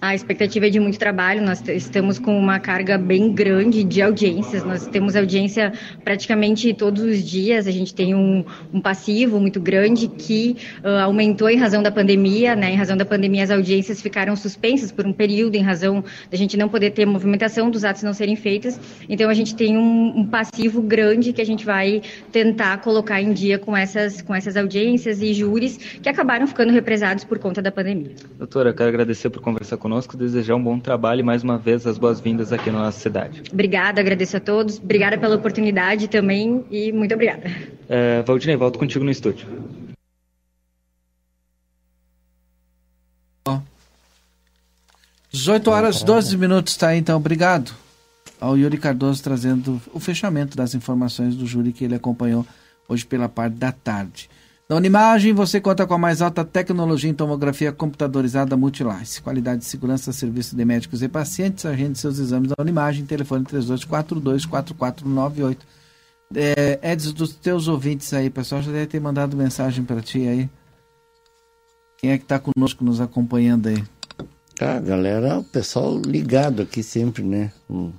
A expectativa é de muito trabalho, nós estamos com uma carga bem grande de audiências, nós temos audiência praticamente todos os dias, a gente tem um, um passivo muito grande que uh, aumentou em razão da pandemia, né? em razão da pandemia as audiências ficaram suspensas por um período, em razão da gente não poder ter movimentação, dos atos não serem feitos, então a gente tem um, um passivo grande que a gente vai tentar colocar em dia com essas, com essas audiências e júris que acabaram ficando represados por conta da pandemia. Doutora, quero agradecer por conversar conosco conosco, desejar um bom trabalho e mais uma vez as boas-vindas aqui na nossa cidade. Obrigada, agradeço a todos, obrigada pela oportunidade também e muito obrigada. É, Valdinei, volto contigo no estúdio. Oh. 18 horas 12 minutos, tá aí, então, obrigado ao Yuri Cardoso trazendo o fechamento das informações do júri que ele acompanhou hoje pela parte da tarde. Na Unimagem, você conta com a mais alta tecnologia em tomografia computadorizada Multilice. Qualidade de segurança, serviço de médicos e pacientes. Agende seus exames na Unimagem. Telefone 3242-4498. É, Edson, dos teus ouvintes aí, pessoal já deve ter mandado mensagem para ti aí. Quem é que está conosco, nos acompanhando aí? Ah, galera, o pessoal ligado aqui sempre, né? Um,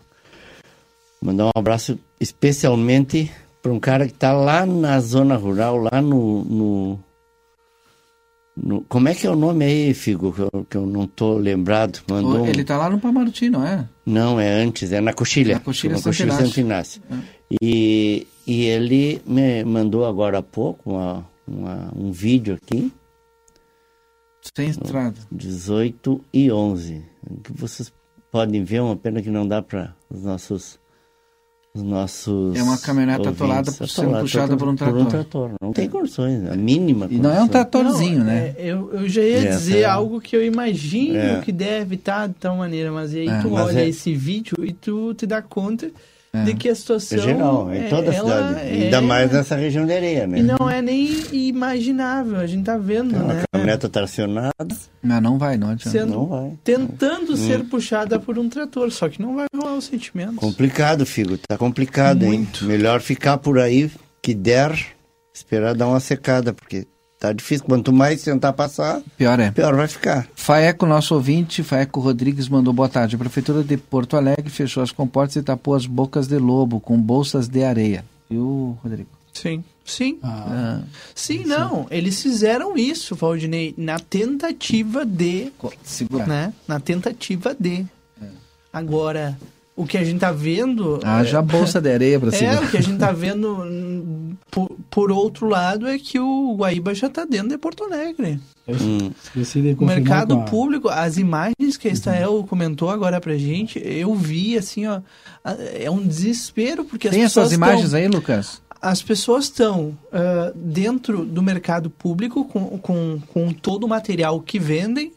mandar um abraço especialmente para um cara que está lá na zona rural, lá no, no, no, Como é que é o nome aí, Figo, que eu, que eu não tô lembrado? Mandou Ele está lá no Pamaruti, não é? Não, é antes, é na Coxilha. Na Coxilha, na Coxilha Santo Inácio. É. E, e ele me mandou agora há pouco uma, uma, um vídeo aqui. Sem estrada. 18 e 11. Que vocês podem ver, uma pena que não dá para os nossos os nossos. É uma caminhonete atolada por sendo puxada por um trator. Por um trator. Não tem condições, a mínima. E não é um tratorzinho, não, né? É, eu, eu já ia dizer é... algo que eu imagino é. que deve estar de tal maneira, mas aí é, tu mas olha é- esse vídeo e tu te dá conta é. de que a situação. É geral, em toda a cidade. Ainda é... mais nessa região de areia, né? E não é nem imaginável, a gente tá vendo, uma né? caminhonete tracionada. Mas não vai, não adianta. Sendo, não vai. Tentando hum. ser puxada por um trator, só que não vai rolar os sentimentos. Complicado, Figo, tá complicado, Muito. hein? Melhor ficar por aí, que der, esperar dar uma secada, porque tá difícil. Quanto mais tentar passar, Pior é. pior vai ficar. Faeco, nosso ouvinte, Faeco Rodrigues mandou boa tarde. A Prefeitura de Porto Alegre fechou as comportas e tapou as bocas de lobo com bolsas de areia. Viu, Rodrigo? Sim. Sim. Ah, Sim, não. Eles fizeram isso, Valdinei, na tentativa de. segurar. Né? Na tentativa de. É. Agora, o que a gente tá vendo. Haja é, bolsa de areia pra É, segurar. o que a gente tá vendo por, por outro lado é que o Guaíba já tá dentro de Porto Alegre. Eu Hum. esqueci de O mercado a- público, as imagens que a Estael comentou agora pra gente, eu vi assim, ó, é um desespero porque as Tem pessoas essas imagens tão- aí, Lucas? as pessoas estão ah, dentro do mercado público com, com, com todo o material que vendem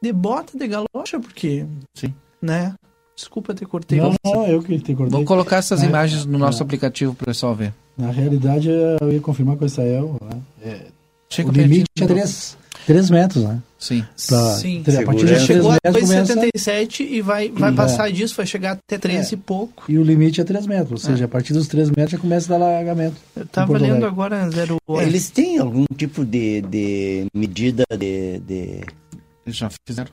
de bota de galocha, porque, Sim. né? Desculpa ter cortei. Não, você. não, eu que te cortei. Vamos colocar essas É, imagens no nosso é. aplicativo pro pessoal ver. Na realidade, eu ia confirmar com o Israel. Né? É, Chega o limite é pertinho. 3, 3 metros, né? Sim. Pra, Sim. a partir de. 3 Chegou a metros começa... 2,77 e vai, vai É. passar disso, vai chegar até 13 e pouco. E o limite é 3 metros, ou seja, a partir dos 3 metros já começa a dar alagamento. Eu tava Porto lendo agora 08. Eles têm algum tipo de, de medida de, de Eles já fizeram.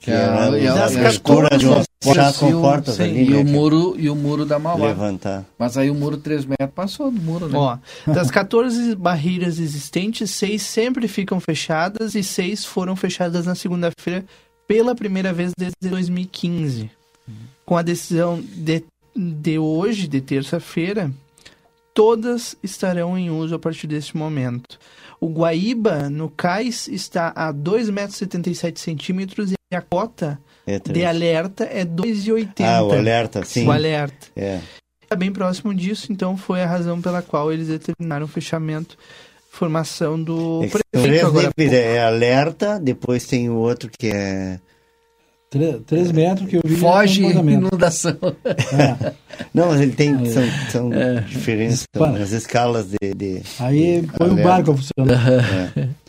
Que É, é, e a- a das abertura de umas 14, puxar sim, com portas sim, ali, E né, o muro, e o muro da Mauá. levantar. Mas aí o muro 3 metros passou do muro, né? Ó, das 14 barreiras existentes, seis sempre ficam fechadas e seis foram fechadas na segunda-feira pela primeira vez desde 2015. Com a decisão de, de hoje, de terça-feira, todas estarão em uso a partir desse momento. O Guaíba, no cais, está a 2,77 metros e a cota É de alerta é 2,80. Ah, o alerta, sim. O alerta É. está bem próximo disso, então foi a razão pela qual eles determinaram o fechamento, formação do É prefeito três agora. níveis, é alerta, depois tem o outro que é. 3, metros que eu vi. Foge é comportamento. inundação. É. Não, mas ele tem. São, são diferentes Para. as escalas de. de Aí de põe o barco funcionando. É.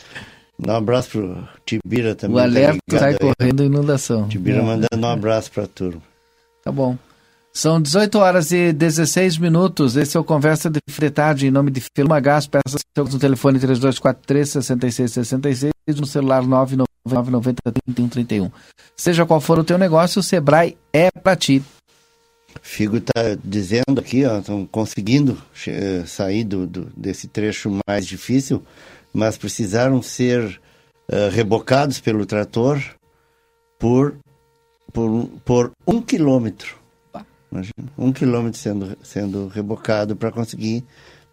Dá um abraço pro Tibira também. O tá alerta sai aí. correndo inundação. Tibira É. mandando um abraço pra turma. Tá bom. São 18 horas e 16 minutos. Esse é o Conversa de Fretagem em nome de Filma Gás. Peça no telefone 3243-6666 e no celular 99990-3131. Seja qual for o teu negócio, o Sebrae é pra ti. Figo tá dizendo aqui, estão conseguindo eh, sair do, do- desse trecho mais difícil, mas precisaram ser eh, rebocados pelo trator por, por, por um quilômetro. Imagina, um quilômetro sendo, sendo rebocado para conseguir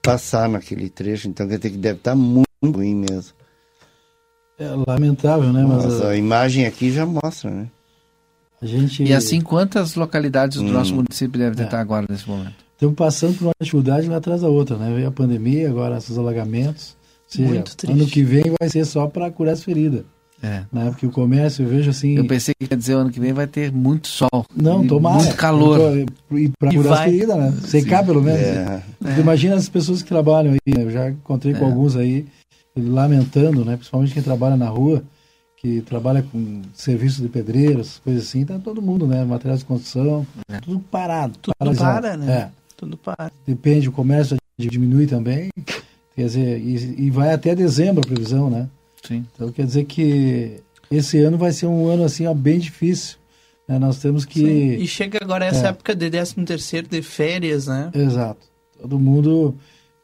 passar naquele trecho. Então quer dizer que deve estar muito ruim mesmo. É lamentável, né? Mas Mas a, a imagem aqui já mostra, né? a gente. E assim, quantas localidades do Hum. nosso município devem É. estar agora nesse momento? Estamos passando por uma dificuldade uma atrás da outra, né? Veio a pandemia, agora esses alagamentos. Seja, Muito triste. ano que vem vai ser só para curar as feridas. É. Né? Porque o comércio, eu vejo assim. Eu pensei que ia dizer ano que vem vai ter muito sol. Não, tomara. Muito calor. Tô- E para curar as vai. feridas, né? Secar pelo menos. É. Tu Imagina as pessoas que trabalham aí, né? Eu já encontrei com É. alguns aí lamentando, né? Principalmente quem trabalha na rua, que trabalha com serviço de pedreiros, coisas assim, tá todo mundo, né? Materiais de construção, É. tudo parado. Tudo paralisado. para, né? É. Tudo para. Depende, o comércio diminui também. Quer dizer, e, e vai até dezembro a previsão, né? Sim. Então quer dizer que esse ano vai ser um ano assim, ó, bem difícil. né? Nós temos que. Sim. E chega agora essa É. época de 13 terceiro de férias, né? Exato. Todo mundo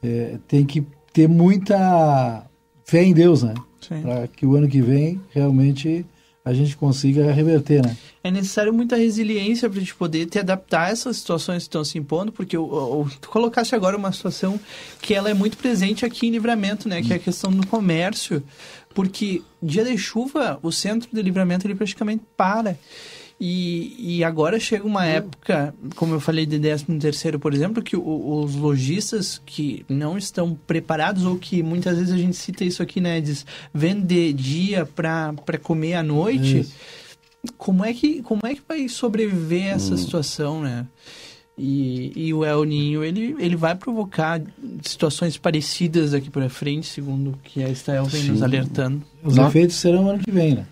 é, tem que ter muita fé em Deus, né? Para que o ano que vem realmente a gente consiga reverter, né? É necessário muita resiliência para a gente poder te adaptar a essas situações que estão se impondo, porque o, o, tu colocaste agora uma situação que ela é muito presente aqui em Livramento, né? Que é a questão do comércio, porque dia de chuva o centro de Livramento ele praticamente para. E, e agora chega uma época, como eu falei de 13 terceiro, por exemplo, que o- os lojistas que não estão preparados ou que muitas vezes a gente cita isso aqui, né, diz, vende dia para comer à noite, Isso. como é que como é que vai sobreviver essa situação, né? E, e o El Ninho, ele, ele vai provocar situações parecidas aqui para frente, segundo o que a Estael vem nos Sim. alertando. Os Não. efeitos serão ano que vem, né?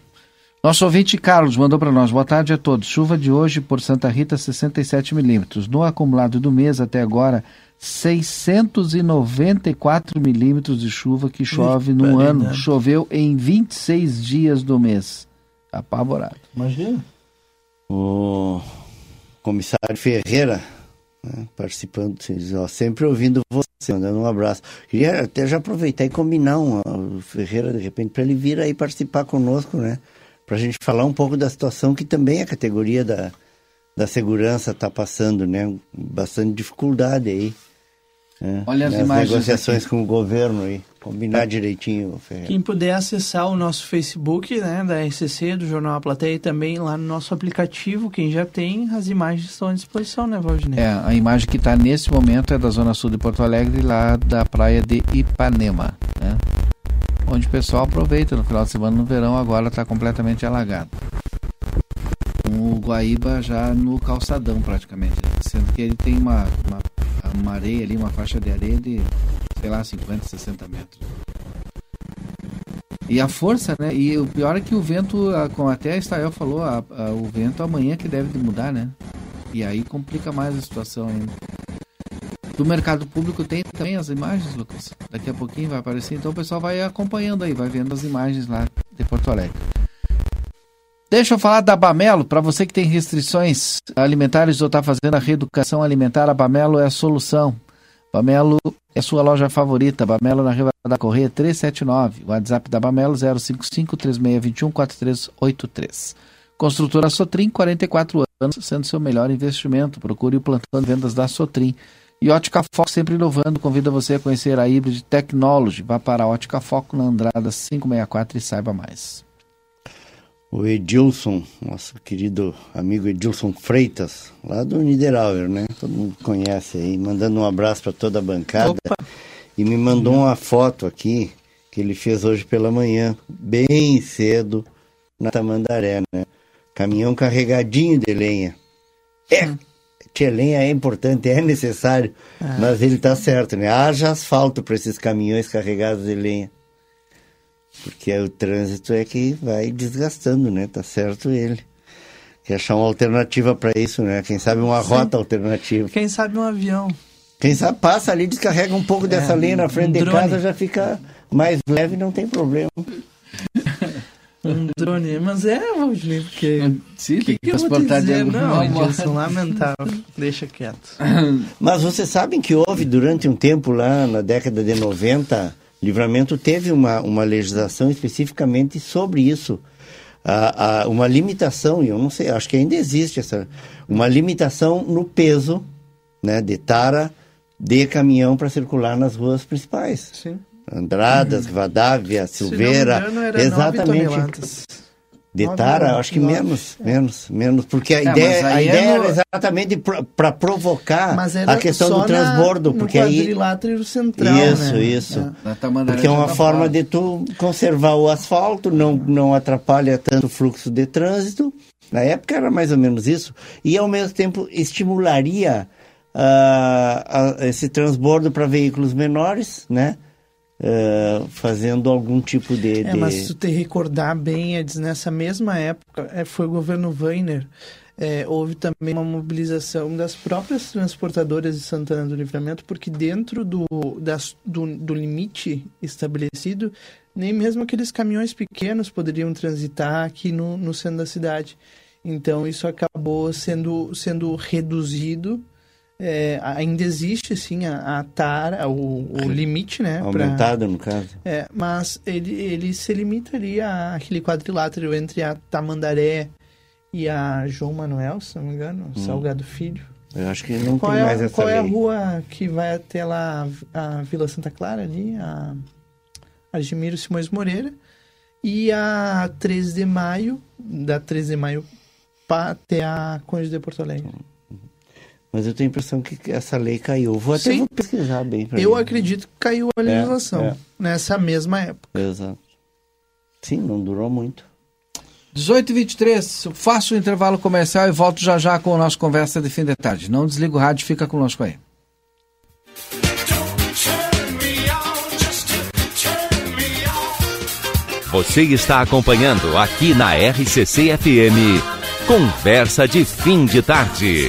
Nosso ouvinte Carlos mandou para nós. Boa tarde a todos. Chuva de hoje por Santa Rita, 67 milímetros. No acumulado do mês até agora, 694 milímetros de chuva que chove no ano. Choveu em 26 dias do mês. Apavorado. Imagina. O comissário Ferreira, né, participando, ó, sempre ouvindo você, mandando um abraço. Queria até já aproveitar e combinar um, o Ferreira, de repente, para ele vir aí participar conosco, né? Para a gente falar um pouco da situação que também a categoria da, da segurança está passando, né? Bastante dificuldade aí. Né? Olha as Nas imagens negociações aqui. com o governo aí. Combinar direitinho, Ferreira. Quem puder acessar o nosso Facebook, né, da RCC, do Jornal A Plateia, e também lá no nosso aplicativo, quem já tem, as imagens estão à disposição, né, Valdinei? É, a imagem que está nesse momento é da Zona Sul de Porto Alegre, lá da praia de Ipanema, né? Onde o pessoal aproveita no final de semana, no verão, agora está completamente alagado. Com o Guaíba já no calçadão, praticamente. Sendo que ele tem uma, uma, uma areia ali, uma faixa de areia de, sei lá, 50, 60 metros. E a força, né? E o pior é que o vento, como até a Estael falou, a- a- o vento amanhã que deve de mudar, né? E aí complica mais a situação ainda. Do mercado público tem também as imagens, Lucas. Daqui a pouquinho vai aparecer. Então o pessoal vai acompanhando aí, vai vendo as imagens lá de Porto Alegre. Deixa eu falar da Bamelo. Para você que tem restrições alimentares ou está fazendo a reeducação alimentar, a Bamelo é a solução. Bamelo é sua loja favorita. Bamelo na Riva da Correia 379. WhatsApp da Bamelo 055 3621 4383. Construtora Sotrim, 44 anos, sendo seu melhor investimento. Procure o plantão de vendas da Sotrim. E Ótica Foco sempre inovando, convida você a conhecer a Hybrid Technology. Vá para a Ótica Foco na Andrada 564 e saiba mais. O Edilson, nosso querido amigo Edilson Freitas, lá do Niederauer, né? Todo mundo conhece aí, mandando um abraço para toda a bancada. E me mandou uma foto aqui que ele fez hoje pela manhã, bem cedo, na Tamandaré, né? Caminhão carregadinho de lenha. É, lenha é importante, é necessário, mas ele tá certo, né? Haja asfalto para esses caminhões carregados de lenha. Porque o trânsito é que vai desgastando, né? Tá certo ele. Quer achar uma alternativa para isso, né? Quem sabe uma rota alternativa. Quem sabe um avião. Quem sabe passa ali, descarrega um pouco dessa É, lenha na frente um de casa, já fica mais leve, não tem problema. Um drone. Mas é, Valdinei, porque... Sim, O que, que eu vou transportar de alguma Não. Edilson, lamentável. Deixa quieto. Mas vocês sabem que houve durante um tempo lá, na década de 90, Livramento teve uma, uma legislação especificamente sobre isso. A, a- uma limitação, e eu não sei, acho que ainda existe essa, uma limitação no peso né, de tara de caminhão para circular nas ruas principais. Sim. Andradas, Rivadavia, Silveira, Se não me engano, era exatamente. 9 toneladas. De tara, acho que nove. menos, menos, menos, porque a É, ideia, a é ideia no- era exatamente para provocar Mas era a questão do transbordo, na, porque aí central, isso, né? isso, É. Porque é uma forma de tu conservar o asfalto, não não atrapalha tanto o fluxo de trânsito. Na época era mais ou menos isso e ao mesmo tempo estimularia ah, a- esse transbordo para veículos menores, né? Ah, fazendo algum tipo de, É, de- mas se tu te recordar bem, Edson, nessa mesma época, é, foi o governo Weiner, é, houve também uma mobilização das próprias transportadoras de Santana do Livramento, porque dentro do, das, do, do limite estabelecido, nem mesmo aqueles caminhões pequenos poderiam transitar aqui no, no centro da cidade. Então isso acabou sendo, sendo reduzido. É, ainda existe sim a, a tara, o, o limite, né? pra- aumentado no caso. é, mas ele, ele se limita ali a aquele quadrilátero entre a Tamandaré e a João Manuel, se não me engano, Salgado Filho. Eu acho que não Qual, tem é, mais essa qual é a lei. rua que vai até lá a Vila Santa Clara ali, a Admiro Simões Moreira, e a 13 de maio, da 13 de maio até a Conde de Porto Alegre. Mas eu tenho a impressão que essa lei caiu. Vou até vou pesquisar bem pra Eu mim. acredito que caiu a legislação é. nessa mesma época. Exato. Sim, não durou muito. 18 e 23, faço o intervalo comercial e volto já já com a nossa conversa de fim de tarde. Não desliga o rádio, fica conosco aí. Você está acompanhando aqui na RCC FM. Conversa de fim de tarde.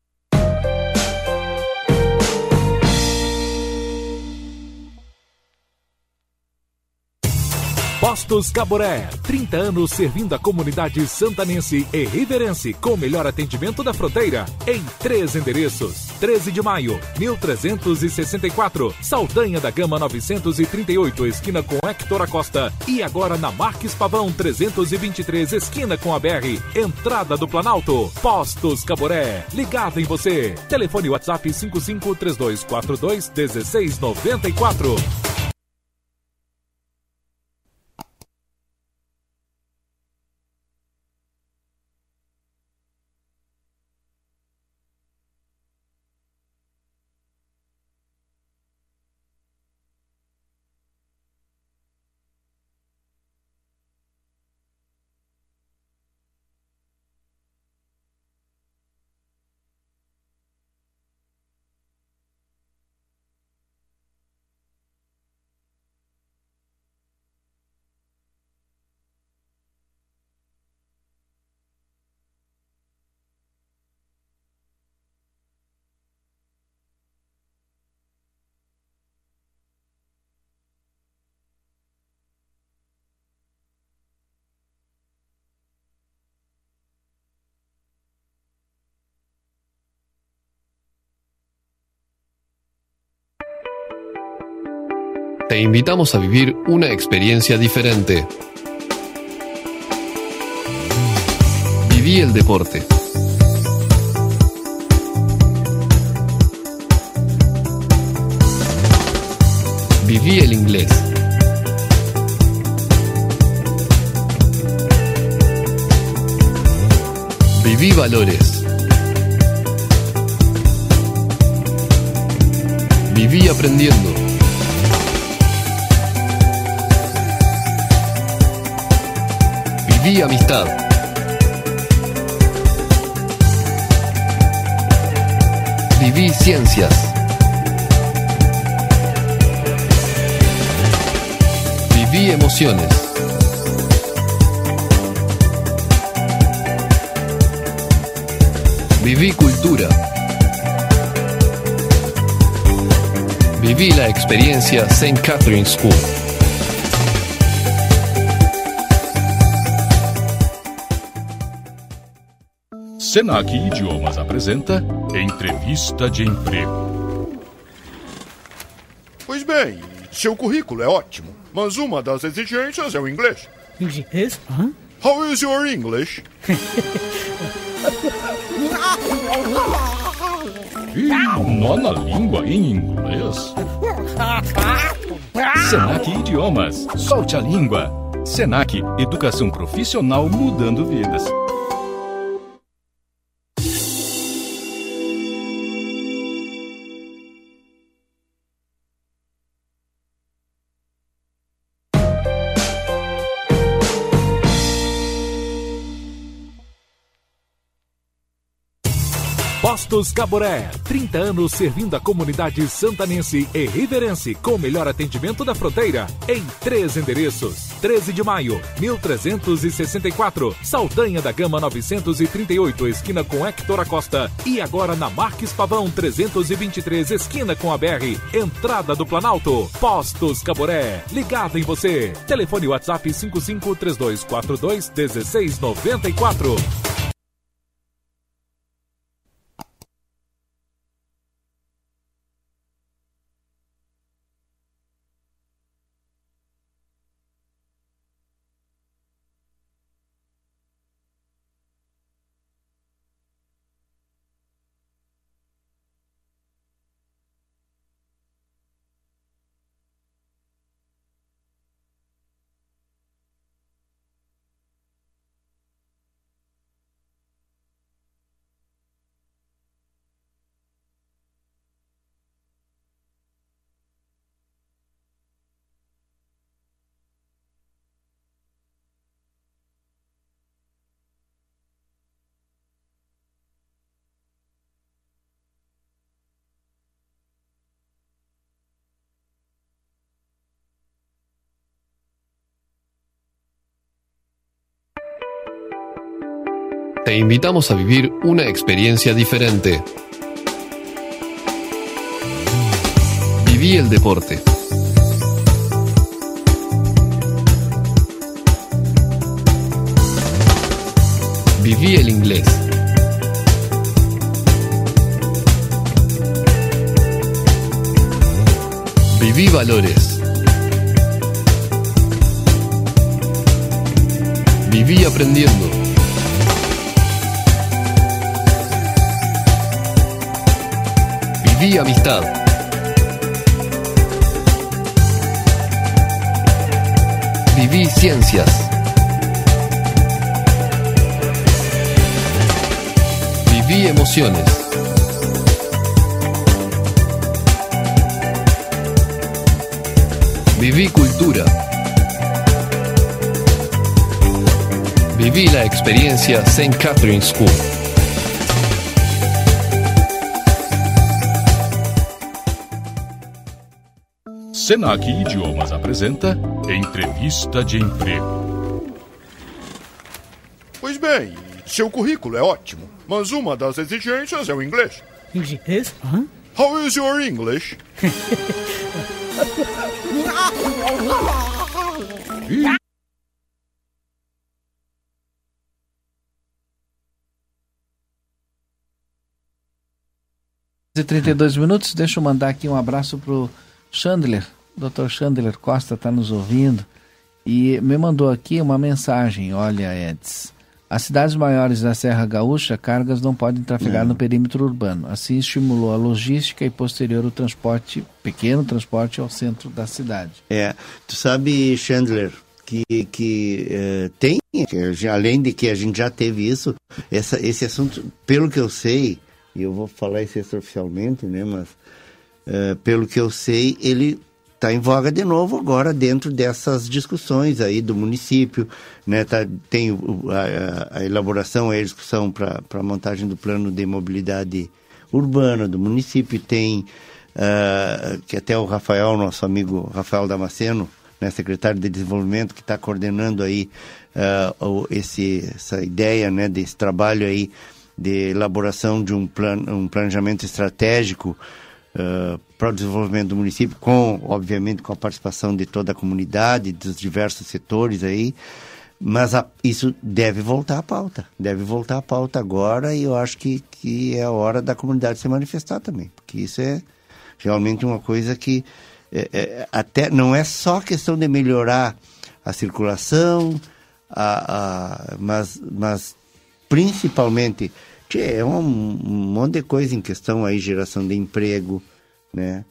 Postos Caboré, 30 anos servindo a comunidade santanense e riverense com o melhor atendimento da fronteira em três endereços. 13 de maio, 1364, Saldanha da Gama 938, esquina com Hector Acosta e agora na Marques Pavão 323, esquina com a BR, entrada do Planalto. Postos Caboré, ligado em você. Telefone WhatsApp 553242 1694. Te invitamos a vivir una experiencia diferente. Viví el deporte. Viví el inglés. Viví valores. Viví aprendiendo. Viví amistad. Viví ciencias. Viví emociones. Viví cultura. Viví la experiencia St. Catherine School. Senac Idiomas apresenta Entrevista de Emprego. Pois bem, seu currículo é ótimo, mas uma das exigências é o inglês. Inglês? Hã? How is your English? Ih, nó na língua em inglês? Senac Idiomas. Solte a língua. Senac, educação profissional mudando vidas. Postos Caboré, 30 anos servindo a comunidade santanense e riverense com o melhor atendimento da fronteira em três endereços. 13 de maio, 1364, Saldanha da Gama 938, esquina com Hector Acosta e agora na Marques Pavão 323, esquina com a BR, entrada do Planalto. Postos Caboré, ligado em você. Telefone WhatsApp 55 Te invitamos a vivir una experiencia diferente. Viví el deporte. Viví el inglés. Viví valores. Viví aprendiendo. Viví amistad. Viví ciencias. Viví emociones. Viví cultura. Viví la experiencia St. Catherine School. Senac Idiomas apresenta Entrevista de Emprego. Pois bem, seu currículo é ótimo, mas uma das exigências é o inglês. Inglês? Hã? How is your English? Ih, e 32 minutos, deixa eu mandar aqui um abraço pro Chandler, Dr. Chandler Costa está nos ouvindo e me mandou aqui uma mensagem, olha Eds, as cidades maiores da Serra Gaúcha, cargas não podem trafegar no perímetro urbano, assim estimulou a logística e posterior o transporte, pequeno transporte ao centro da cidade. É, tu sabe, Chandler, que, que eh, tem, que, além de que a gente já teve isso, essa, esse assunto, pelo que eu sei, e eu vou falar isso extraoficialmente, né, mas eh, pelo que eu sei, ele está em voga de novo agora dentro dessas discussões aí do município, né? Tá, tem a, a elaboração e a discussão para a montagem do plano de mobilidade urbana do município, tem ah, que até o Rafael, nosso amigo Rafael Damasceno, né, secretário de desenvolvimento, que está coordenando aí o- esse, essa ideia, né, desse trabalho aí de elaboração de um, plano, um planejamento estratégico para o desenvolvimento do município, com, obviamente, com a participação de toda a comunidade, dos diversos setores aí, mas a, isso deve voltar à pauta, deve voltar à pauta agora e eu acho que, que é a hora da comunidade se manifestar também, porque isso é realmente uma coisa que é, é, até não é só questão de melhorar a circulação, a, a, mas, mas principalmente é um, um monte de coisa em questão aí, geração de emprego, né?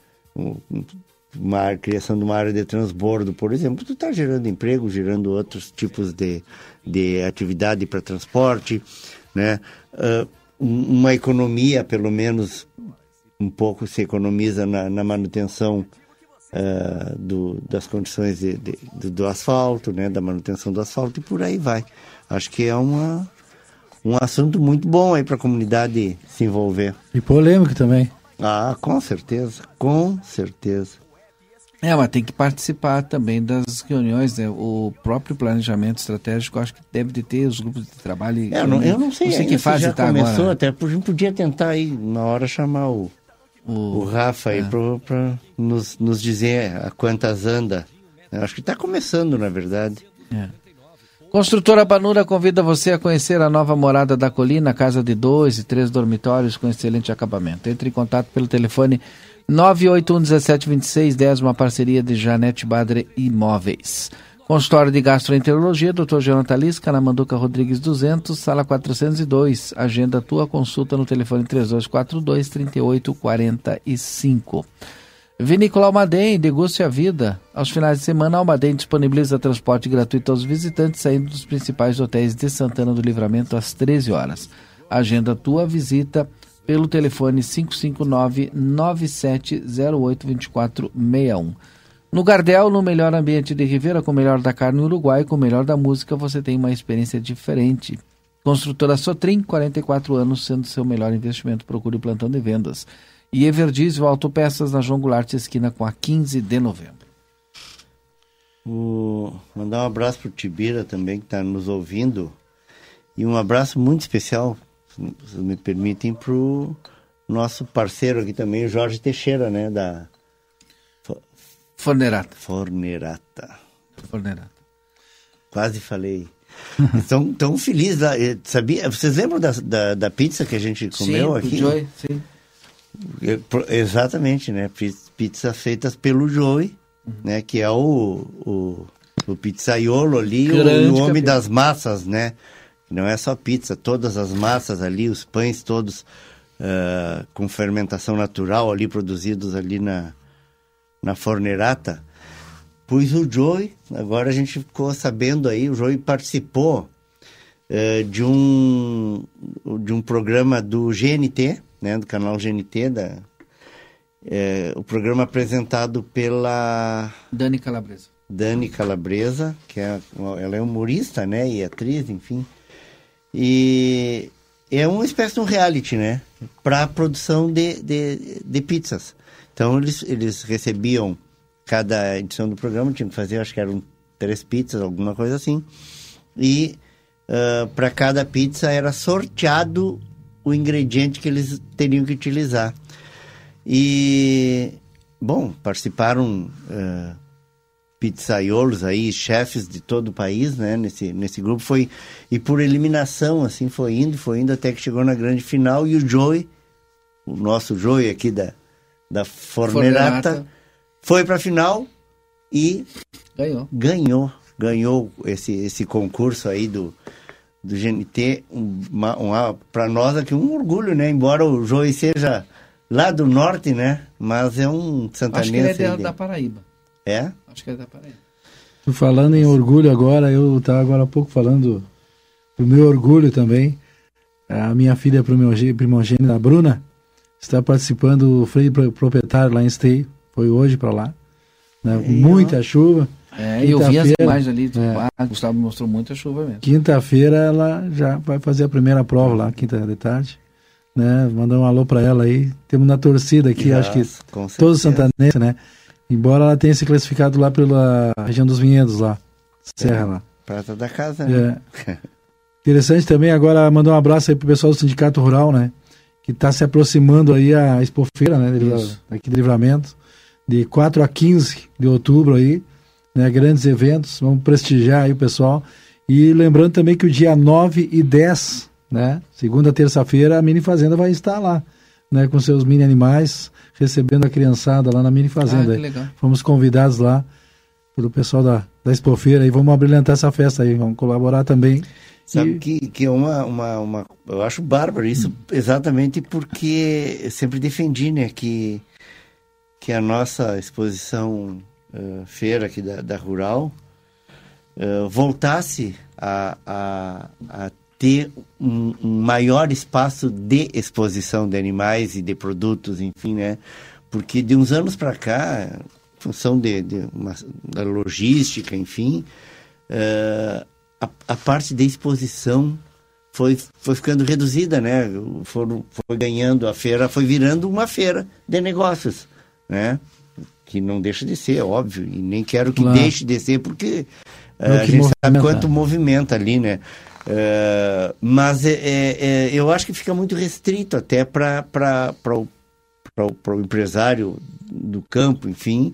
uma criação de uma área de transbordo, por exemplo, tu está gerando emprego, gerando outros tipos de, de atividade para transporte, né? Uh, uma economia, pelo menos um pouco se economiza na, na manutenção uh, do, das condições de, de, do, asfalto, né? Da manutenção do asfalto e por aí vai. Acho que é uma, um assunto muito bom aí para a comunidade se envolver. E polêmico também. Ah, com certeza, com certeza. É, mas tem que participar também das reuniões, né? O próprio planejamento estratégico, acho que deve de ter os grupos de trabalho. É, eu, não, eu não sei, não sei que fase já tá começou, agora. até a gente podia tentar aí, na hora, chamar o, o, o Rafa aí é. para nos, nos dizer a quantas anda. Eu acho que está começando, na verdade. É. Construtora Banura convida você a conhecer a nova morada da colina, casa de dois e três dormitórios com excelente acabamento. Entre em contato pelo telefone 981-172610, uma parceria de Janete Badre Imóveis. Consultório de Gastroenterologia, Dr. Jonathan Lisca, na Manduca Rodrigues 200, sala 402. Agenda tua consulta no telefone 3242-3845. Vinícola Almaden, deguste a vida. Aos finais de semana, Almaden disponibiliza transporte gratuito aos visitantes saindo dos principais hotéis de Santana do Livramento às 13 horas. Agenda tua visita pelo telefone 559-9708-2461. No Gardel, no melhor ambiente de Ribeira, com o melhor da carne uruguai, com o melhor da música, você tem uma experiência diferente. Construtora Sotrim, 44 anos, sendo seu melhor investimento. Procure o plantão de vendas. E Everdiesel Autopeças na João Goulart, esquina com a 15 de novembro. O... Mandar um abraço para o Tibira também, que está nos ouvindo. E um abraço muito especial se me permitem, para o nosso parceiro aqui também, o Jorge Teixeira, né? Da Fornerata. Fornerata. Fornerata. Quase falei. Estão tão felizes lá. Sabia? Vocês lembram da, da, da, pizza que a gente comeu sim, aqui? Joy, sim. Exatamente, né? Pizza feitas pelo Joey, uhum. né? Que é o, o, o pizzaiolo ali, o, o homem das massas, né? Não é só pizza, todas as massas ali, os pães todos uh, com fermentação natural ali, produzidos ali na, na fornerata. Pois o Joey, agora a gente ficou sabendo aí, o Joey participou uh, de, um, de um programa do GNT, né, do canal GNT, da, uh, o programa apresentado pela... Dani Calabresa. Dani Calabresa, que é, ela é humorista, né, e atriz, enfim. E é uma espécie de um reality, né? Para a produção de, de, de, pizzas. Então eles, eles recebiam cada edição do programa, tinham que fazer, acho que eram três pizzas, alguma coisa assim. E uh, para cada pizza era sorteado o ingrediente que eles teriam que utilizar. E, bom, participaram uh, pizzaiolos aí, chefes de todo o país, né, nesse, nesse grupo, foi, e por eliminação, assim, foi indo, foi indo, até que chegou na grande final, e o Joey, o nosso Joey aqui da, da Fornerata. foi para a final e ganhou, ganhou, ganhou esse, esse concurso aí do, do GNT, uma, uma, para nós aqui um orgulho, né, embora o Joey seja lá do norte, né, mas é um santanense. Acho que ele é da, da Paraíba. É? Acho que é da Paraíba. Falando em orgulho agora, eu estava agora há pouco falando do meu orgulho também. A minha filha primogênita, a Bruna, está participando do freio proprietário lá em Stay. Foi hoje para lá. Né? Muita chuva. É, eu vi as imagens ali. É. Ah, Gustavo mostrou muita chuva mesmo. Quinta-feira ela já vai fazer a primeira prova lá, quinta de tarde. Né? Mandar um alô para ela aí. Temos na torcida aqui, Yes, acho que todos santanenses, né? Embora ela tenha se classificado lá pela região dos Vinhedos lá, Serra lá. Prata da casa, né? É. Interessante também, agora mandar um abraço aí pro pessoal do Sindicato Rural, né? que está se aproximando aí a Expofeira, né, Isso. aqui de Livramento, de 4 a 15 de outubro aí, né, grandes eventos, vamos prestigiar aí o pessoal. E lembrando também que o dia 9 e 10, né, segunda, terça-feira, a Mini Fazenda vai estar lá, né, com seus mini animais, recebendo a criançada lá na Mini Fazenda. Ah, que legal. Fomos convidados lá pelo pessoal da, da Expofeira e vamos abrilhantar essa festa aí, vamos colaborar também. Sabe E- que, que é uma, uma, uma. Eu acho bárbaro isso, exatamente porque eu sempre defendi, né, que, que a nossa exposição eh, feira aqui da, da Rural eh, voltasse a, a, a ter um, um maior espaço de exposição de animais e de produtos, enfim, né? Porque de uns anos para cá, em função de, de uma, da logística, enfim, eh, a, a parte de exposição foi, foi ficando reduzida, né? Foram, foi ganhando a feira, foi virando uma feira de negócios, né? Que não deixa de ser, óbvio, e nem quero que Claro. deixe de ser, porque É eh, a gente sabe movimenta. quanto movimenta ali, né? Eh, mas é, é- é- eu acho que fica muito restrito até para o o empresário do campo, enfim,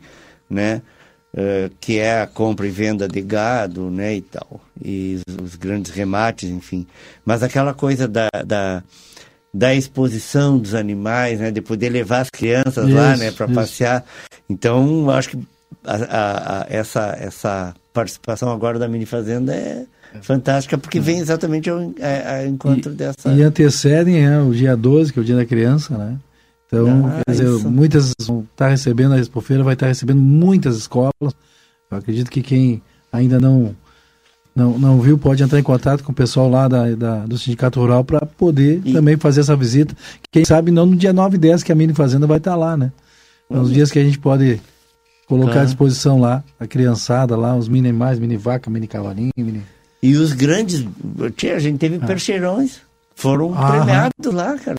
né? eh, que é a compra e venda de gado, né, e tal, e os, os grandes remates, enfim. Mas aquela coisa da, da, da exposição dos animais, né, de poder levar as crianças lá, Isso, né, para passear. Então, acho que a, a- a- essa, essa participação agora da Mini Fazenda é fantástica, porque vem exatamente ao, a- ao encontro dessa... E antecedem né, o dia 12, que é o dia da criança, né? Então, Ah, quer dizer, isso. muitas vão estar recebendo a Expofeira, vai estar recebendo muitas escolas. Eu acredito que quem ainda não não, não viu pode entrar em contato com o pessoal lá da, da- do Sindicato Rural para poder também fazer essa visita. Quem sabe não no dia 9 e 10 que a Mini Fazenda vai estar lá, né? São os Uhum. dias que a gente pode colocar à Claro. disposição lá, a criançada lá, os mini animais, mini vaca, mini cavalinho, mini... E os grandes, tia, a gente teve percheirões, foram Ah. premiados lá, cara.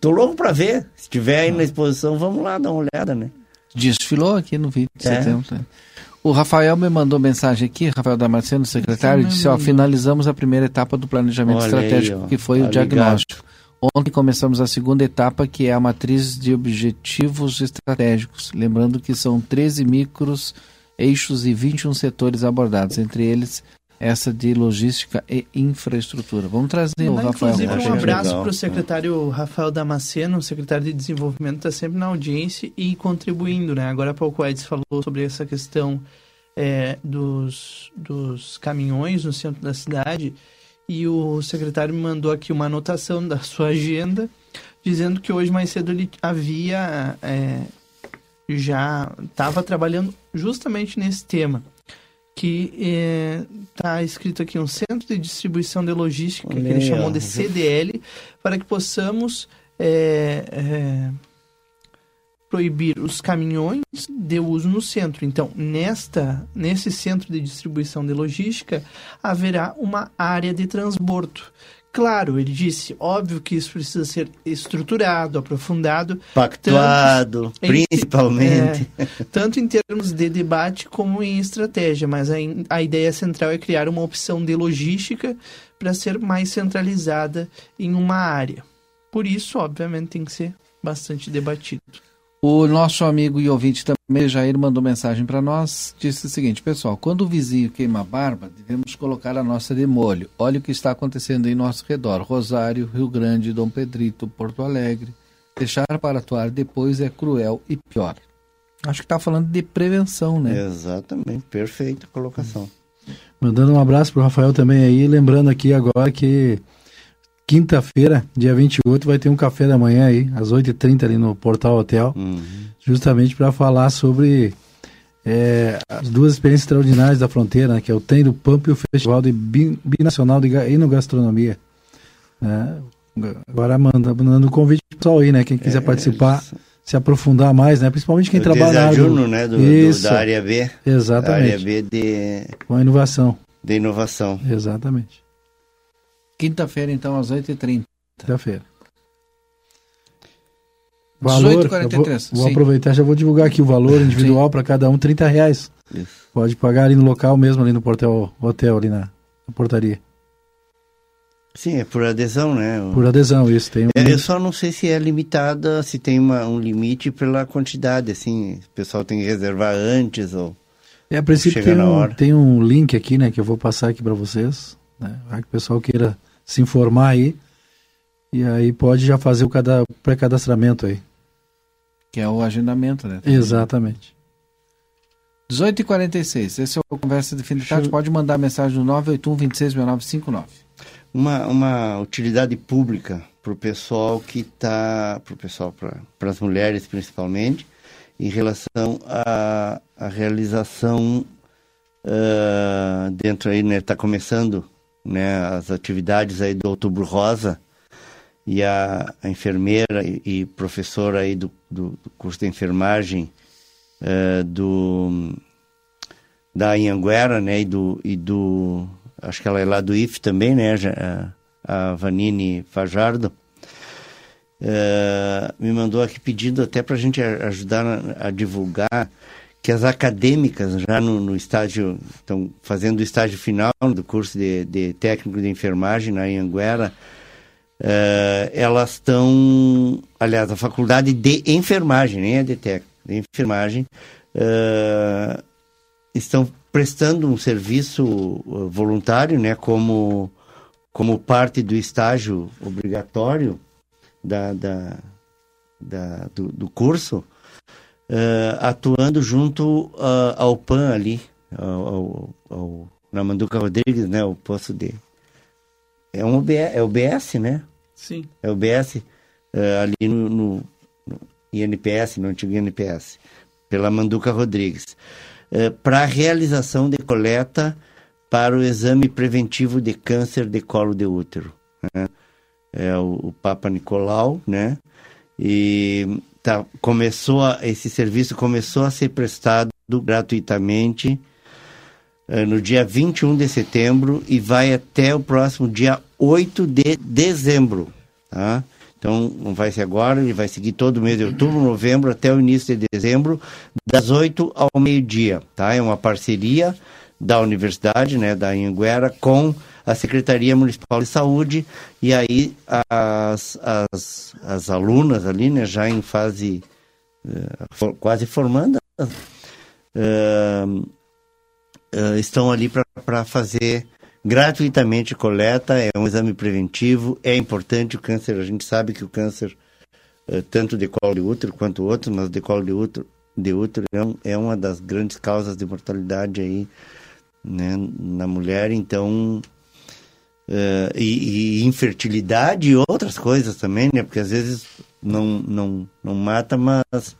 Tô louco pra ver. Se tiver aí na exposição, vamos lá dar uma olhada, né? Desfilou aqui no 20 de É. setembro. né? O Rafael me mandou mensagem aqui, Rafael Damasceno, secretário, disse, ó, finalizamos a primeira etapa do planejamento Olha aí, estratégico, ó, que foi tá o diagnóstico. Ontem começamos a segunda etapa, que é a matriz de objetivos estratégicos. Lembrando que são 13 micros, eixos e 21 setores abordados, entre eles essa de logística e infraestrutura. Vamos trazer o Mandar, Rafael. inclusive, um abraço para o secretário Rafael Damasceno, o secretário de Desenvolvimento, está sempre na audiência e contribuindo, né? Agora há pouco o Edson falou sobre essa questão é, dos, dos caminhões no centro da cidade e o secretário me mandou aqui uma anotação da sua agenda dizendo que hoje mais cedo ele havia é, já estava trabalhando justamente nesse tema que está escrito aqui um centro de distribuição de logística que Olha ele aí, chamou ó. de CDL para que possamos é, é, proibir os caminhões de uso no centro. Então, nesta nesse centro de distribuição de logística haverá uma área de transbordo. Claro, ele disse, óbvio que isso precisa ser estruturado, aprofundado, Pactuado, tanto principalmente. é, tanto em termos de debate como em estratégia, mas a, a ideia central é criar uma opção de logística para ser mais centralizada em uma área. Por isso, obviamente, tem que ser bastante debatido. O nosso amigo e ouvinte também, Jair, mandou mensagem para nós. Disse o seguinte: Pessoal, quando o vizinho queima a barba, devemos colocar a nossa de molho. Olha o que está acontecendo em nosso redor: Rosário, Rio Grande, Dom Pedrito, Porto Alegre. Deixar para atuar depois é cruel e pior. Acho que está falando de prevenção, né? Exatamente, perfeita colocação. Mandando um abraço pro Rafael também aí, lembrando aqui agora que quinta-feira, dia 28, vai ter um café da manhã aí, às 8h30 ali no Portal Hotel, justamente para falar sobre é, as duas experiências extraordinárias da fronteira, né, que é o Tem do Pampa e o Festival de Bi- Binacional de Ga- Enogastronomia. né? Agora manda, mandando um convite pro pessoal aí, né? Quem quiser É, participar, se aprofundar mais, né? Principalmente quem o trabalha na área do- né, do, do- Isso. da área B. Exatamente. Da área B de, Com a inovação. de inovação. Exatamente. Quinta-feira, então, às 8h30. Quinta-feira. 18h43, eu vou, vou aproveitar, já vou divulgar aqui o valor individual para cada um, 30 reais. Pode pagar ali no local mesmo, ali no portal hotel, ali na, na portaria. Sim, é por adesão, né? Por adesão, isso. Tem um... É, eu só não sei se é limitada, se tem uma, um limite pela quantidade, assim, o pessoal tem que reservar antes ou... É, a princípio tem um, tem um link aqui, né, que eu vou passar aqui para vocês, né, vai que o pessoal queira se informar aí, e aí pode já fazer o cada- pré-cadastramento aí. Que é o agendamento, né? Exatamente. 18h46, esse é o Conversa de Fim de Tarde. Pode mandar mensagem no 981 266959. Uma, uma utilidade pública para o pessoal que está, para o pessoal, para as mulheres principalmente, em relação à, à realização ah, dentro aí, né, está começando, né, as atividades aí do Outubro Rosa, e a, a enfermeira e, e professora aí do, do, do curso de enfermagem eh, do da Anhanguera, né, e do, e do acho que ela é lá do IF também, né, a, a Vanini Fajardo, eh, me mandou aqui pedindo até para a gente ajudar a, a divulgar que as acadêmicas já no, no estágio, estão fazendo o estágio final do curso de, de técnico de enfermagem na Anhanguera, eh, elas estão, aliás, a faculdade de enfermagem, nem é de técnico, de enfermagem, eh, estão prestando um serviço uh, voluntário, né, como, como parte do estágio obrigatório da, da, da- do, do curso, eh, atuando junto ah, ao PAN ali, ao, ao, ao- na Manduca Rodrigues, né, o posto de... É um OBS, é OBS, né? Sim. É o BS eh, ali no, no- no INPS, no antigo INPS, pela Manduca Rodrigues, para a realização de coleta para o exame preventivo de câncer de colo de útero. né? É o, o Papa Nicolau, né? E tá, começou a- esse serviço começou a ser prestado gratuitamente eh, no dia 21 de setembro e vai até o próximo dia 8 de dezembro, tá? Então, não vai ser agora, ele vai seguir todo mês de outubro, novembro, até o início de dezembro, das 8 ao meio-dia, tá? É uma parceria da universidade, né, da Anhanguera, com a Secretaria Municipal de Saúde, e aí as, as, as alunas ali, né, já em fase for- quase formando, eh, eh, estão ali para fazer gratuitamente coleta, é um exame preventivo, é importante o câncer, a gente sabe que o câncer, tanto de colo de útero quanto outros, mas de colo de útero, de útero é, um- é uma das grandes causas de mortalidade aí, né, na mulher, então, eh, e, e infertilidade e outras coisas também, né, porque às vezes não, não, não mata, mas,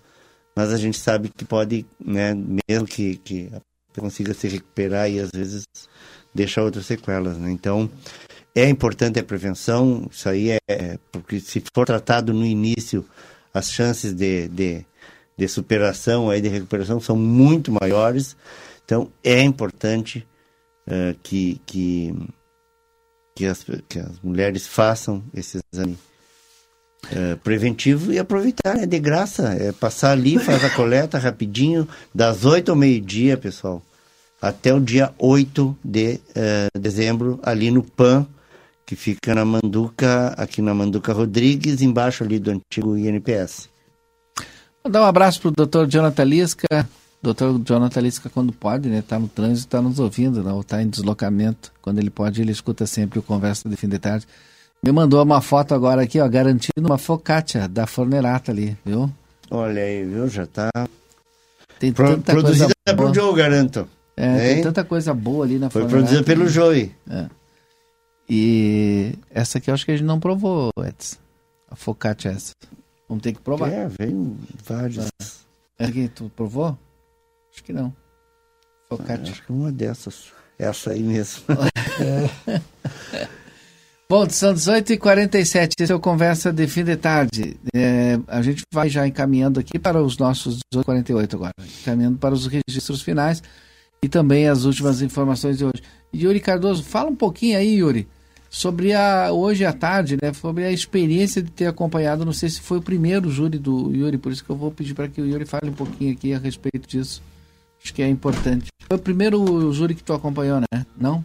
mas a gente sabe que pode, né, mesmo que, que consiga se recuperar e às vezes deixa outras sequelas, né? Então, é importante a prevenção, isso aí é, porque se for tratado no início, as chances de, de, de superação, aí, de recuperação são muito maiores, então é importante eh, que, que, que, as, que as mulheres façam esse exame eh, preventivo e aproveitar, é de graça, é passar ali, faz a coleta rapidinho, das 8 ao meio-dia, pessoal, até o dia 8 de eh, dezembro, ali no PAN, que fica na Manduca, aqui na Manduca Rodrigues, embaixo ali do antigo INPS. Mandar um abraço pro doutor Jonathan Lisca. Doutor Jonathan Lisca, quando pode, né? Tá no trânsito, tá nos ouvindo, não? Tá em deslocamento. Quando ele pode, ele escuta sempre o Conversa de Fim de Tarde. Me mandou uma foto agora aqui, ó, garantindo uma focaccia da Fornerata ali, viu? Olha aí, viu? Já tá. Tem Pro- tanta produzida coisa boa. Joe, garanto. É, tem tanta coisa boa ali na Foi Fornerata. produzida pelo Joey. É. E essa aqui eu acho que a gente não provou, Edson. A focaccia é essa. Vamos ter que provar. É, veio vários. Essa aqui tu provou? Acho que não. Focaccia. Acho que uma dessas. Essa aí mesmo. Bom, são 18h47, esse é o Conversa de Fim de Tarde. É, a gente vai já encaminhando aqui para os nossos 18h48 agora, encaminhando para os registros finais e também as últimas informações de hoje. Yuri Cardoso, fala um pouquinho aí, Yuri, sobre a hoje à tarde, né, sobre a experiência de ter acompanhado, não sei se foi o primeiro júri do Yuri, por isso que eu vou pedir para que o Yuri fale um pouquinho aqui a respeito disso. Acho que é importante. Foi o primeiro júri que tu acompanhou, né? Não?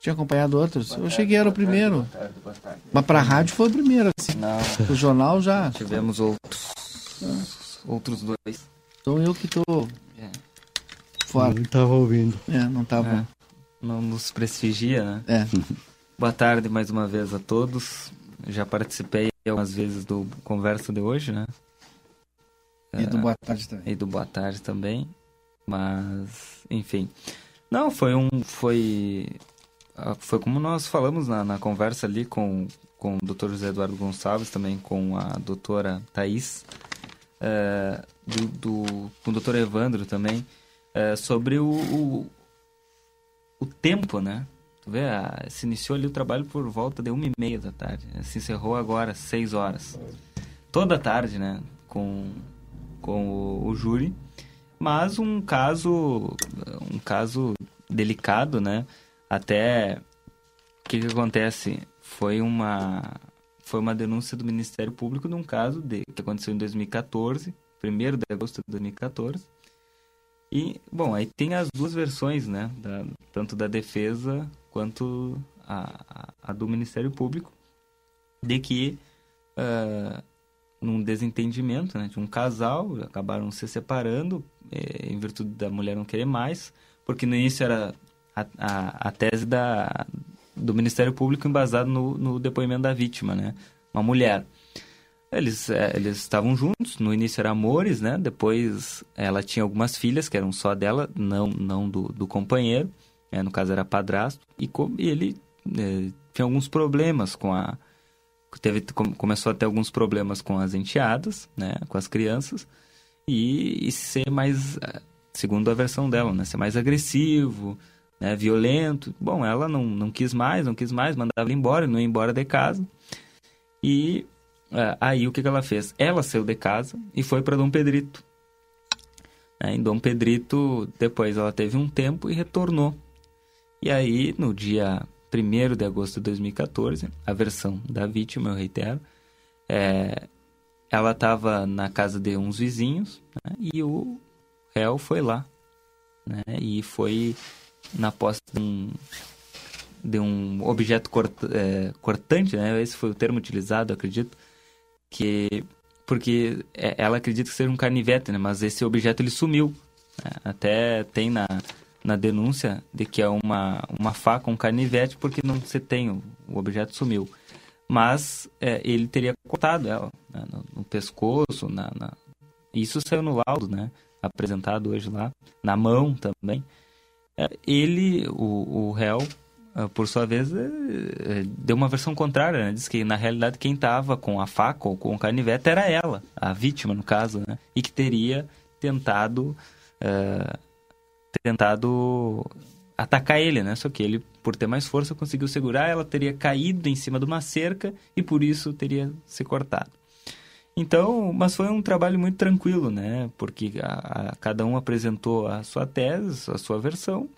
Tinha acompanhado outros? Eu cheguei era o primeiro. Mas para a rádio foi o primeiro, assim. Não. O jornal já. Tivemos outros. Outros dois. Então eu que tô É. fora. Não estava ouvindo. É, não tava. É. Não nos prestigia, né? É. Boa tarde mais uma vez a todos. Já participei algumas vezes do Conversa de hoje, né? E do Boa Tarde também. E do Boa Tarde também. Mas, enfim. Não, foi um. Foi. ah, Foi como nós falamos na, na conversa ali com, com o Dr. José Eduardo Gonçalves, também com a doutora Thais, eh, do, do- com o Dr. Evandro também, eh, sobre o, o, o tempo, né? Tu vê, ah, se iniciou ali o trabalho por volta de uma e meia da tarde. né? Se encerrou agora, seis horas. Toda tarde, né? Com, com o, o júri. Mas um caso, um caso delicado, né? Até o que, que acontece? Foi uma, foi uma denúncia do Ministério Público de um caso de, que aconteceu em 2014, 1 de agosto de 2014. E, bom, aí tem as duas versões, né? Da, tanto da defesa quanto a, a, do Ministério Público, de que ah, num desentendimento né, de um casal, acabaram se separando eh, em virtude da mulher não querer mais, porque no início era a, a, a tese da, do Ministério Público embasado no, no depoimento da vítima, né? Uma mulher. Eles eh, eles estavam juntos, no início eram amores, né? Depois ela tinha algumas filhas que eram só dela, não não do, do companheiro, né? no caso era padrasto, e, co- e ele eh, tinha alguns problemas com a teve com- começou a ter alguns problemas com as enteadas, né, com as crianças e, e ser mais eh, segundo a versão dela, né, ser mais agressivo, né, violento. Bom, ela não, não quis mais, não quis mais, mandava ele embora, não ia embora de casa. E eh, aí o que, que ela fez? Ela saiu de casa e foi para Dom Pedrito. Né, em Dom Pedrito, depois ela teve um tempo e retornou. E aí, no dia 1 de agosto de 2014, a versão da vítima, eu reitero, é, ela estava na casa de uns vizinhos né, e o réu foi lá. Né, e foi na posse de um, de um objeto cort- é, cortante, né, esse foi o termo utilizado, acredito, que porque é, ela acredita que seja um canivete, né, mas esse objeto ele sumiu. né, até tem na, na denúncia de que é uma, uma faca, um canivete, porque não se tem, o, o objeto sumiu. Mas é, ele teria cortado ela né, no, no pescoço, na, na- isso saiu no laudo, né? Apresentado hoje lá, na mão também. É, ele, o, o réu, ah, por sua vez, é, é, deu uma versão contrária, né? Diz que, na realidade, quem estava com a faca ou com o canivete era ela, a vítima, no caso, né? E que teria tentado... eh, tentado atacar ele, né? Só que ele, por ter mais força, conseguiu segurar, ela teria caído em cima de uma cerca e por isso teria se cortado. Então, mas foi um trabalho muito tranquilo, né? Porque a, a- cada um apresentou a sua tese, a sua versão,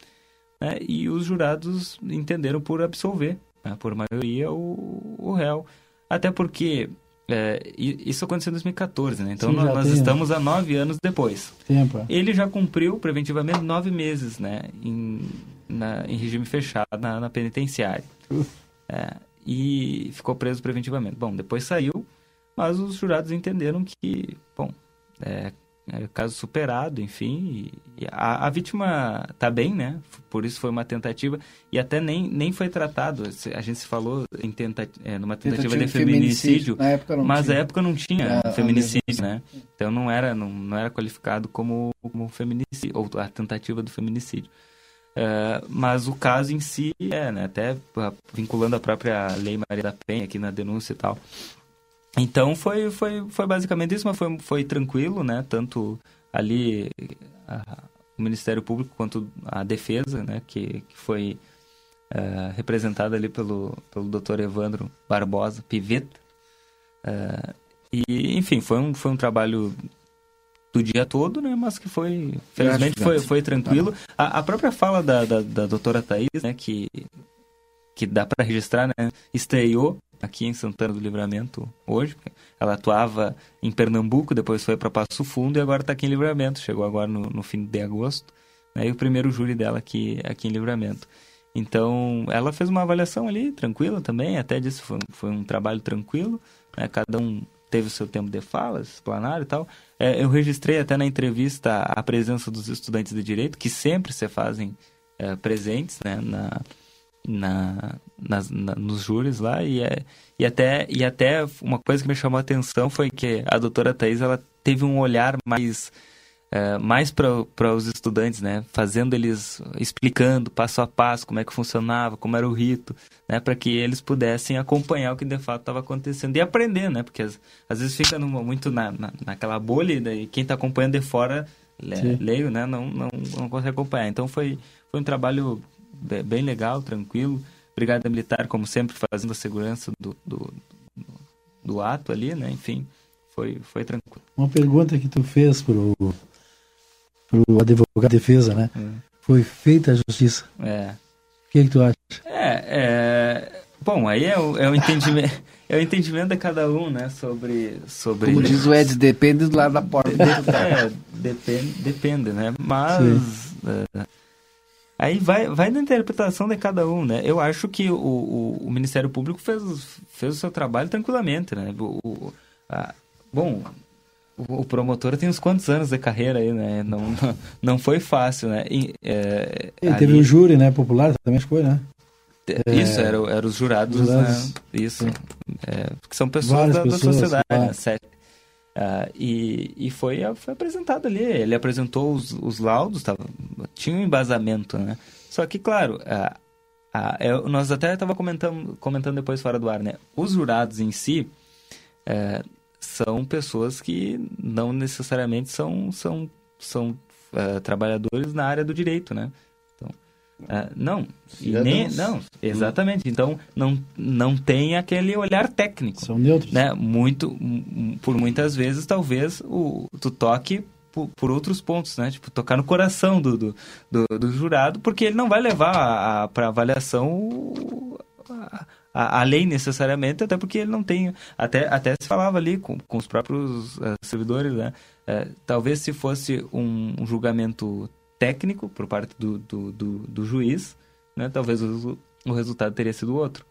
né? E os jurados entenderam por absolver, né? por maioria, o, o réu. Até porque é, isso aconteceu em 2014, né? Então Sim, nós, nós né? estamos há nove anos depois. Tempo. Ele já cumpriu preventivamente nove meses, né? Em, na- em regime fechado na, na penitenciária. É, e ficou preso preventivamente. Bom, depois saiu, mas os jurados entenderam que, bom, é, é caso superado, enfim. E, e a, a vítima tá bem, né? Por isso foi uma tentativa. E até nem, nem foi tratado. A gente se falou em tenta, é, numa tentativa, Tentativa de feminicídio. Na época não mas tinha. na época não tinha a feminicídio, legislação. né? Então não era, não, não era qualificado como, como feminicídio, ou a tentativa do feminicídio. É, mas o caso em si é, né? Até vinculando a própria Lei Maria da Penha aqui na denúncia e tal. Então foi, foi, foi basicamente isso, mas foi, foi tranquilo, né? Tanto ali a- o Ministério Público quanto a defesa, né? Que, que foi eh, representada ali pelo, pelo Dr. Evandro Barbosa Piveta. Eh, e, enfim, foi um, foi um trabalho do dia todo, né? Mas que foi, felizmente, foi, foi tranquilo. A, a própria fala da, da, da doutora Thaís, né? Que, que dá para registrar, né? Estreou aqui em Santana do Livramento hoje. Ela atuava em Pernambuco, depois foi para Passo Fundo e agora está aqui em Livramento. Chegou agora no, no fim de agosto. Né? E o primeiro júri dela aqui, aqui em Livramento. Então, ela fez uma avaliação ali, tranquila também, até disse foi, foi um trabalho tranquilo, né? cada um teve o seu tempo de fala, explanar e tal. É, eu registrei até na entrevista a presença dos estudantes de direito, que sempre se fazem é, presentes né? na, na, nas, na, nos júris lá, e, é, e, até, e até uma coisa que me chamou a atenção foi que a doutora Thais ela teve um olhar mais é, mais para os estudantes, né? Fazendo eles, explicando passo a passo como é que funcionava, como era o rito, né? Para que eles pudessem acompanhar o que de fato estava acontecendo e aprender, né? Porque às, às vezes fica numa, muito na, na, naquela bolha e quem está acompanhando de fora, le, leio, né? Não, não, não consegue acompanhar. Então foi, foi um trabalho bem legal, tranquilo. Brigada Militar, como sempre, fazendo a segurança do, do, do ato ali, né? Enfim, foi, foi tranquilo. Uma pergunta que tu fez pro pro advogado de defesa, né? É. Foi feita a justiça. É. O que, é que tu acha? É, é... Bom, aí é o, é o entendimento... É o entendimento de cada um, né? Sobre. sobre... Como diz o Ed, depende do lado da porta. é, depende, depende, né? Mas. É, aí vai, vai da interpretação de cada um, né? Eu acho que o, o, o Ministério Público fez, fez o seu trabalho tranquilamente, né? O, o a, bom, o promotor tem uns quantos anos de carreira aí, né? Não, não, não foi fácil, né? E, é, ali... teve um júri, né? Popular também foi, né? Isso, é, eram era os jurados, jurados. Né? Isso. É, que são pessoas da, pessoas, da, sociedade, claro. né? Sete. Uh, e, e foi, foi apresentado ali. Ele apresentou os, os laudos, tava, tinha um embasamento, né? Só que, claro, uh, uh, nós até estava comentando, comentando depois fora do ar, né? Os jurados em si, eh, são pessoas que não necessariamente são, são, são uh, trabalhadores na área do direito, né? Então, uh, não, nem, não, exatamente. Então, não, não tem aquele olhar técnico. São neutros. Né? Muito, por muitas vezes, talvez, o, tu toque por, por, outros pontos, né? Tipo, tocar no coração do, do, do, do jurado, porque ele não vai levar para avaliação a, a, a, lei necessariamente, até porque ele não tem. Até, até se falava ali com, com os próprios uh, servidores, né? Uh, talvez se fosse um, um, julgamento técnico por parte do, do, do, do juiz, né? talvez o, o, resultado teria sido outro.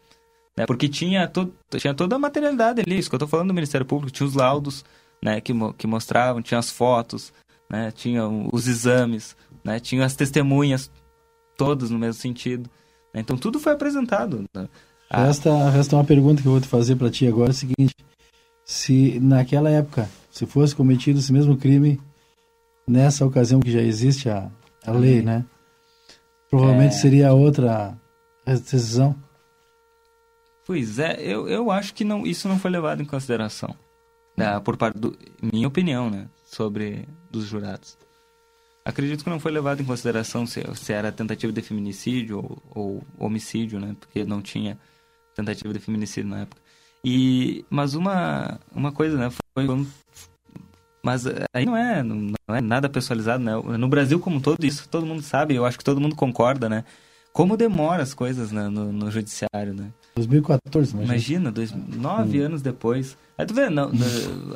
Né? Porque tinha, to, tinha toda a materialidade ali, isso que eu estou falando do Ministério Público, tinha os laudos né? que, que mostravam, tinha as fotos, né? tinha os exames, né? tinha as testemunhas, todas no mesmo sentido. Né? Então tudo foi apresentado. Né? Ah. Resta, resta uma pergunta que eu vou te fazer para ti agora: é o seguinte. Se naquela época, se fosse cometido esse mesmo crime, nessa ocasião que já existe a, a lei, né? Provavelmente é... seria outra decisão. Pois é, eu, eu acho que não, isso não foi levado em consideração. Né, por parte do. Minha opinião, né? Sobre dos jurados. Acredito que não foi levado em consideração se, se era tentativa de feminicídio ou, ou homicídio, né? Porque não tinha tentativa de feminicídio na época. E, mas uma, uma coisa, né? Foi, mas aí não é, não, não é nada pessoalizado, né? No Brasil como um todo, isso todo mundo sabe, eu acho que todo mundo concorda, né? Como demora as coisas né? no, no judiciário, né? 2014, imagina. Imagina, dois, nove hum. anos depois. Aí tu vê, não,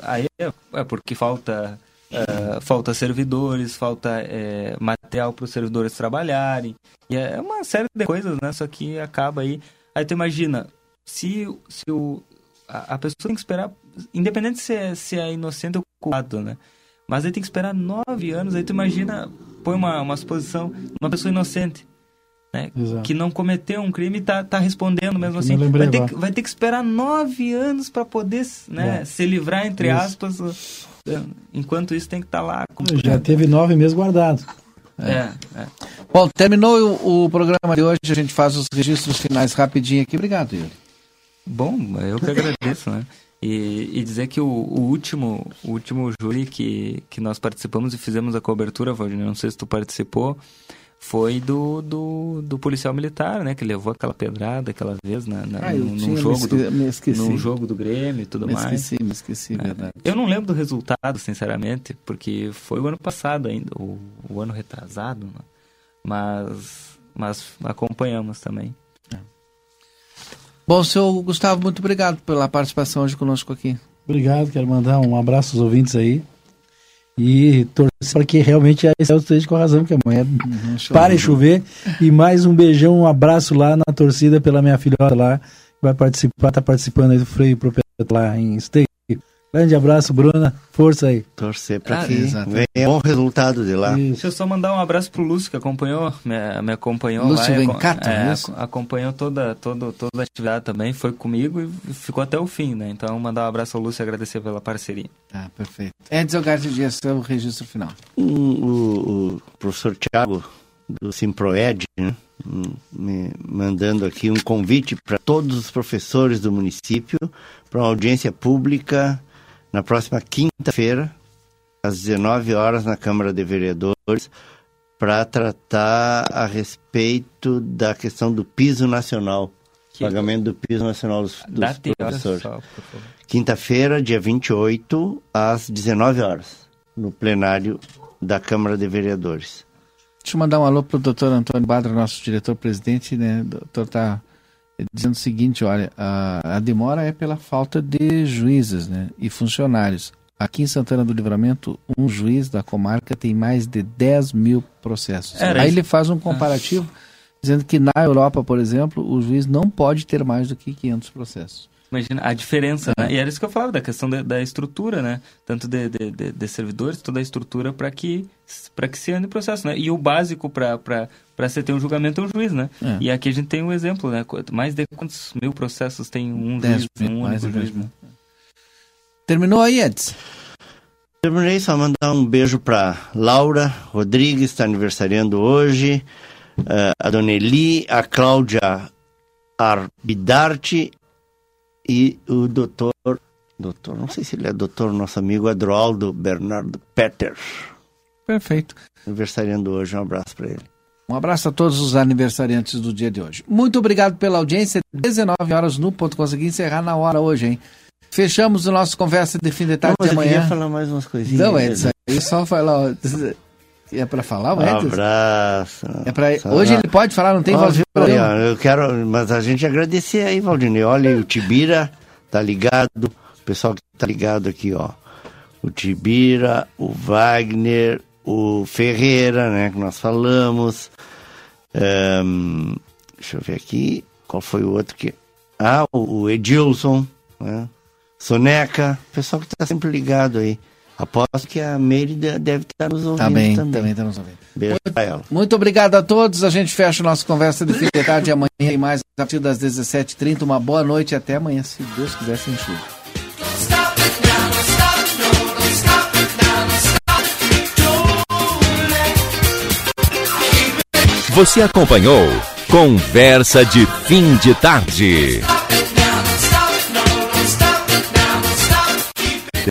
aí é, é porque falta Uh, falta servidores, falta é, material para os servidores trabalharem. E é uma série de coisas, né? Só que acaba aí Aí tu imagina, se, se o, a, a pessoa tem que esperar, independente se é, se é inocente ou culpado, né? Mas aí tem que esperar nove anos, aí tu imagina, põe uma, uma suposição, uma pessoa inocente, né? Que não cometeu um crime e tá, tá respondendo mesmo assim. Vai ter, que, vai ter que esperar nove anos para poder né, se livrar, entre isso. aspas. Enquanto isso tem que estar tá lá. Já teve nove meses guardado. É, é. Bom, terminou o, o, programa de hoje, a gente faz os registros finais rapidinho aqui. Obrigado, Yuri. Bom, eu que agradeço, né? E, e, dizer que o, o, último o último júri que, que nós participamos e fizemos a cobertura, Valdir, não sei se tu participou, foi do, do, do, policial militar, né? Que levou aquela pedrada aquela vez na, na ah, num, jogo me do, num jogo do Grêmio e tudo me mais. Me esqueci, me esqueci, é. verdade. Eu não lembro do resultado, sinceramente, porque foi o ano passado ainda, o, o ano retrasado, né? mas, mas acompanhamos também. É. Bom, senhor Gustavo, muito obrigado pela participação hoje conosco aqui. Obrigado, quero mandar um abraço aos ouvintes aí. E torcer para que realmente a Excel esteja com razão, que amanhã Uhum, pare de chover. E mais um beijão, um abraço lá na torcida pela minha filhota lá, que vai participar, tá participando aí do freio proprietário lá em Esteio. Grande abraço, Bruna. Força aí. Torcer para Ah, que venha bom resultado de lá. Isso. Deixa eu só mandar um abraço pro Lúcio, que acompanhou, me, me acompanhou Lúcio lá. Vencato, é, isso? ac- acompanhou toda, toda, toda a atividade também, foi comigo e ficou até o fim, né? Então, mandar um abraço ao Lúcio e agradecer pela parceria. Tá, perfeito. Edson Garcia Dias, seu registro final. o, o- o professor Tiago do Simproed né, me mandando aqui um convite para todos os professores do município para uma audiência pública na próxima quinta-feira, às 19 horas, na Câmara de Vereadores, para tratar a respeito da questão do piso nacional, Que- pagamento do piso nacional dos, dos e professores. Quinta-feira, dia 28, às 19 horas, no plenário da Câmara de Vereadores. Deixa eu mandar um alô pro doutor Antônio Badra, nosso diretor-presidente, né? O doutor tá dizendo o seguinte, olha, a, a demora é pela falta de juízes, né? E funcionários. Aqui em Santana do Livramento, um juiz da comarca tem mais de 10 mil processos. Era Aí isso. ele faz um comparativo, dizendo que na Europa, por exemplo, o juiz não pode ter mais do que 500 processos. Imagina a diferença, né? E era isso que eu falava, da questão da, da estrutura, né? Tanto de, de, de- de servidores, toda a estrutura para que, para que se ande o processo, né? E o básico para você ter um julgamento é um juiz, né? É. E aqui a gente tem um exemplo, né? Mais de quantos mil processos tem um 10 juiz, mil, um mais único juiz, 10 né? Terminou aí, Edson? Terminei só mandar um beijo para Laura Rodrigues, está aniversariando hoje, eh, a Dona Eli, a Cláudia Arbidarte e o doutor, doutor, não sei se ele é doutor, nosso amigo Adroaldo Bernardo Petter, Perfeito. aniversariando hoje, um abraço para ele. Um abraço a todos os aniversariantes do dia de hoje. Muito obrigado pela audiência. 19 horas no ponto. Consegui encerrar na hora hoje, hein? Fechamos o nosso conversa de fim de tarde Não, mas de eu amanhã. queria falar mais umas coisinhas. Não, Edson, aí só falar. É pra falar, o Um Edson? abraço. É pra... Hoje ele pode falar, não tem voz de Eu quero, mas a gente agradecer aí, Valdinei. Olha, o Tibira tá ligado, o pessoal que tá ligado aqui, ó. O Tibira, o Wagner, o Ferreira, né, que nós falamos. Ahn, deixa eu ver aqui, qual foi o outro que... Ah, o, o Edilson, né? Soneca, o pessoal que tá sempre ligado aí. Aposto que a Meire de- deve estar nos ouvindo Tá também. também tá nos ouvindo. Beijo pra ela. Muito obrigado a todos. A gente fecha o nosso conversa de fim de tarde amanhã e mais a partir das 17h30. Uma boa noite e até amanhã, se Deus quiser, sem chuva. Você acompanhou Conversa de Fim de Tarde.